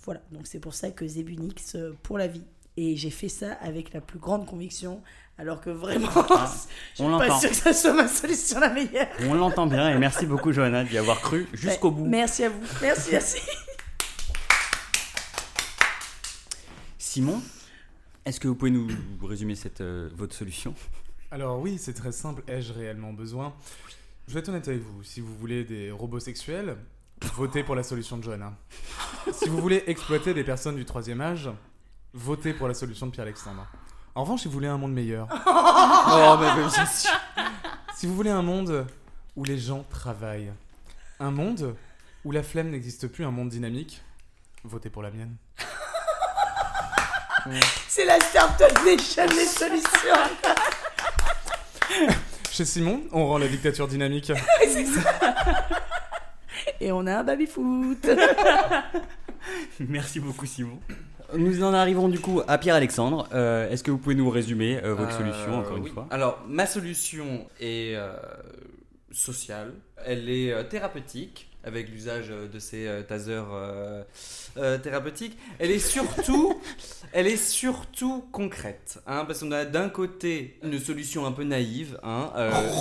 Voilà, donc c'est pour ça que Zebunix euh, pour la vie. Et j'ai fait ça avec la plus grande conviction, alors que vraiment, je on suis pas l'entend. sûre que ça soit ma solution la meilleure. On l'entend bien et merci beaucoup Johanna d'y avoir cru jusqu'au Ouais, bout. Merci à vous. Merci, merci. Simon, est-ce que vous pouvez nous résumer cette, euh, votre solution? Alors oui, c'est très simple. Ai-je réellement besoin? Je vais être honnête avec vous. Si vous voulez des robots sexuels, votez pour la solution de Johanna. Si vous voulez exploiter des personnes du troisième âge, votez pour la solution de Pierre-Alexandre. En revanche, si vous voulez un monde meilleur, Oh, mais bien sûr. si vous voulez un monde où les gens travaillent, un monde où la flemme n'existe plus, un monde dynamique, votez pour la mienne. C'est la Startup Nation des solutions. Chez Simon, on rend la dictature dynamique. C'est ça. Et on a un baby-foot. Merci beaucoup Simon. Nous en arrivons du coup à Pierre-Alexandre. Euh, est-ce que vous pouvez nous résumer euh, votre Euh, solution encore une fois? Alors, ma solution est sociale, elle est thérapeutique, avec l'usage de ces tasers thérapeutiques. Elle est surtout, elle est surtout concrète, hein, parce qu'on a d'un côté une solution un peu naïve, hein,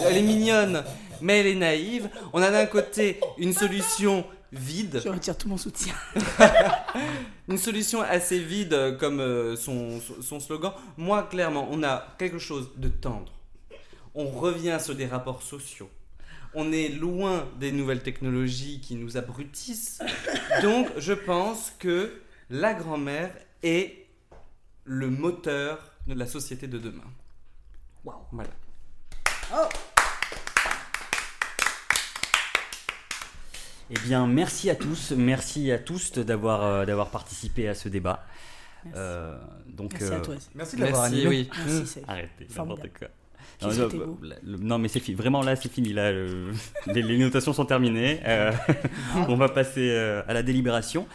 elle est mignonne, mais elle est naïve. On a d'un côté une solution vide, Je retire tout mon soutien. une solution assez vide euh, comme euh, son, son slogan. Moi, clairement, on a quelque chose de tendre. On revient sur des rapports sociaux. On est loin des nouvelles technologies qui nous abrutissent. Donc, je pense que la grand-mère est le moteur de la société de demain. Waouh. Voilà. Eh bien, merci à tous, merci à tous d'avoir euh, d'avoir participé à ce débat. Merci. Euh, donc, Merci à euh, toi. Merci de l'avoir animé. oui. Merci. Arrêtez, n'importe quoi. Non, non, non, mais c'est fini. Vraiment, là, c'est fini. Là, le- les, les notations sont terminées. Euh, on va passer euh, à la délibération.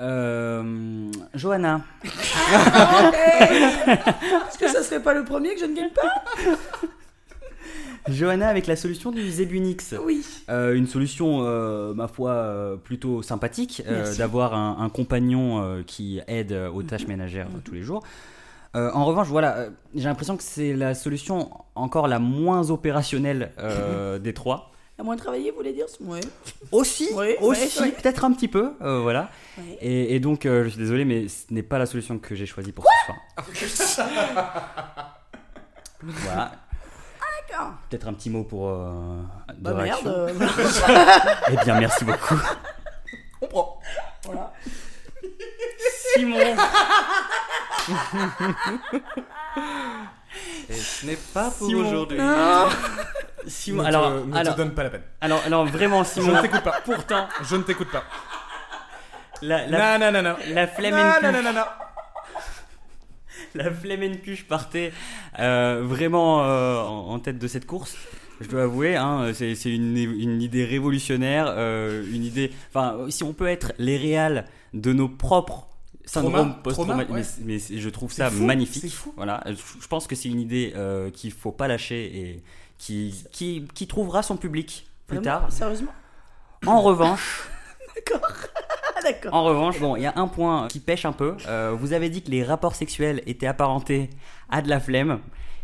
Euh, Johanna, Est-ce que ça serait pas le premier que je ne gagne pas? Johanna avec la solution du Zebunix. Oui. Euh, une solution, euh, ma foi, euh, plutôt sympathique, d'avoir un, un compagnon qui aide aux tâches ménagères euh, tous les jours. Euh, en revanche, voilà, euh, j'ai l'impression que c'est la solution encore la moins opérationnelle euh, des trois. À moins de travailler, vous voulez dire? Oui. Aussi, aussi, peut-être un petit peu, voilà. Et, et donc, je suis désolé, mais ce n'est pas la solution que j'ai choisie pour ce soir. voilà. Peut-être un petit mot pour euh, de Bah réaction. merde. euh, Eh bien, merci beaucoup. voilà. Simon. Et ce n'est pas pour Simon. aujourd'hui. Simon, Ne alors, te, ne te donne pas la peine. alors, alors, vraiment, Je Simon. ne t'écoute pas. Pourtant, Je ne t'écoute pas. la, la, Non, non, non, non. la flemme Non, non, non, non, non. la flemme cuche partait euh, vraiment euh, en, en tête de cette course. Je dois avouer, hein, c'est une, une idée révolutionnaire, euh, une idée. Enfin, si on peut être les réals de nos propres post-traumatiques, trauma, ouais. mais, mais je trouve ça fou, magnifique. fou. Voilà, je, je pense que c'est une idée euh, qu'il faut pas lâcher et qui, qui, qui trouvera son public plus Vraiment tard. Sérieusement? En revanche. D'accord. D'accord. En revanche, bon, il y a un point qui pêche un peu. Euh, vous avez dit que les rapports sexuels étaient apparentés à de la flemme.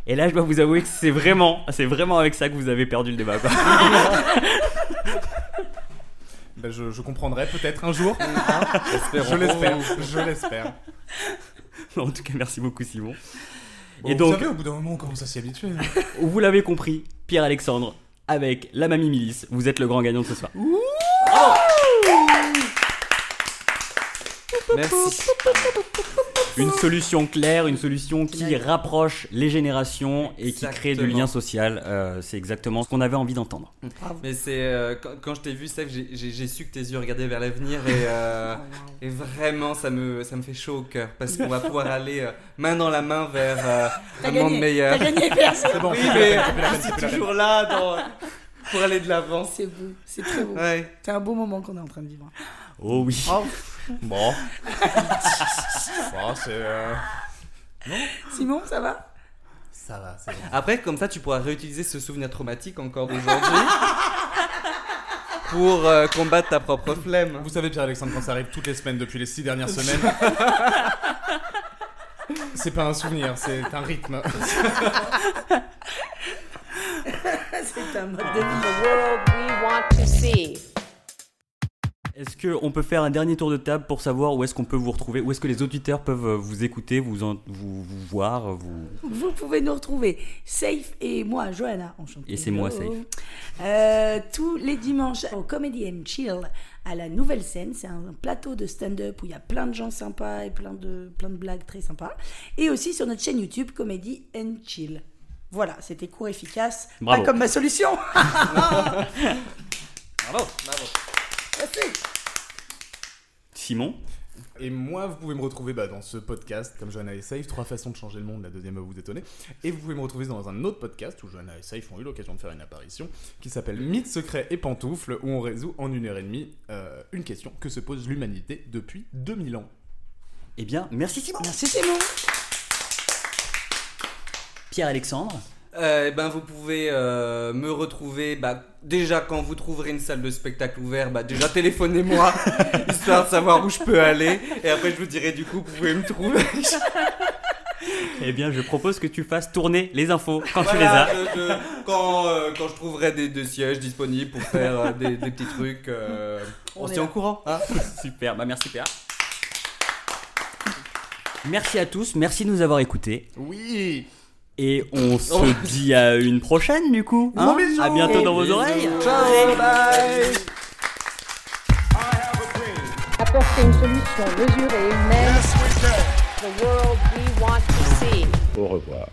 Et là, je dois vous avouer que c'est vraiment, c'est vraiment avec ça que vous avez perdu le débat. quoi. Ben, je, je comprendrai peut-être un jour. Je l'espère. Je l'espère. en tout cas, merci beaucoup, Simon. Bon, Et vous donc, savez, au bout d'un moment, on commence à s'y habituer. vous l'avez compris, Pierre-Alexandre, avec la mamie Milice, vous êtes le grand gagnant de ce soir. Merci. Une solution claire, une solution qui rapproche les générations et qui crée du lien social. Euh, c'est exactement ce qu'on avait envie d'entendre. Mais c'est euh, quand, quand je t'ai vu, Steph, j'ai- su que tes yeux regardaient vers l'avenir et, euh, et vraiment ça me, ça me fait chaud au cœur parce qu'on va pouvoir aller euh, main dans la main vers euh, un monde meilleur. T'as gagné, personne. C'est bon, Oui, mais je suis toujours là dans- pour aller de l'avant. C'est beau. C'est très beau. Ouais. C'est un beau moment qu'on est en train de vivre. Oh oui. Oh. Bon. Bon, c'est. euh, Simon, ça va? Ça va, c'est bon. Après, comme ça, tu pourras réutiliser ce souvenir traumatique encore d'aujourd'hui pour euh, combattre ta propre flemme. Vous savez, Pierre-Alexandre, quand ça arrive toutes les semaines depuis les six dernières semaines. C'est pas un souvenir, c'est un rythme. C'est un mode de vie. The world we want to see. Est-ce qu'on peut faire un dernier tour de table pour savoir où est-ce qu'on peut vous retrouver Où est-ce que les auditeurs peuvent euh, vous écouter, vous, en- vous, vous voir vous... Vous pouvez nous retrouver, Safe et moi, Johanna, enchantée. Et c'est moi. Safe. Euh, tous les dimanches au Comedy and Chill à la Nouvelle Scène. C'est un plateau de stand-up où il y a plein de gens sympas et plein de, plein de blagues très sympas. Et aussi sur notre chaîne YouTube Comedy and Chill. Voilà, c'était court, efficace. Bravo. Pas comme ma solution. Bravo Merci. Simon Et moi, vous pouvez me retrouver bah, dans ce podcast, comme Johanna et Safe, trois façons de changer le monde, la deuxième va vous étonner. Et vous pouvez me retrouver dans un autre podcast où Johanna et Safe ont eu l'occasion de faire une apparition, qui s'appelle Mythes, secrets et pantoufles, où on résout en une heure et demie euh, une question que se pose l'humanité depuis 2000 ans. Eh bien, merci Simon Merci Simon. Pierre-Alexandre Euh, eh ben, vous pouvez euh, me retrouver bah, déjà quand vous trouverez une salle de spectacle ouverte. Bah, déjà téléphonez-moi histoire de savoir où je peux aller. Et après, je vous dirai du coup, vous pouvez me trouver. Eh bien, je propose que tu fasses tourner les infos quand tu les as. je- je- quand, euh, quand je trouverai des, des sièges disponibles pour faire euh, des, des petits trucs, euh, on, On se est tient au courant. hein. Super, bah merci Péa. Merci à tous, merci de nous avoir écoutés. Oui. Et on se dit à une prochaine du coup. hein bisous. à bientôt dans vos Bisous. oreilles. Ciao, bye. Apporter une solution mesurée et humaine The world we want to see. Au revoir.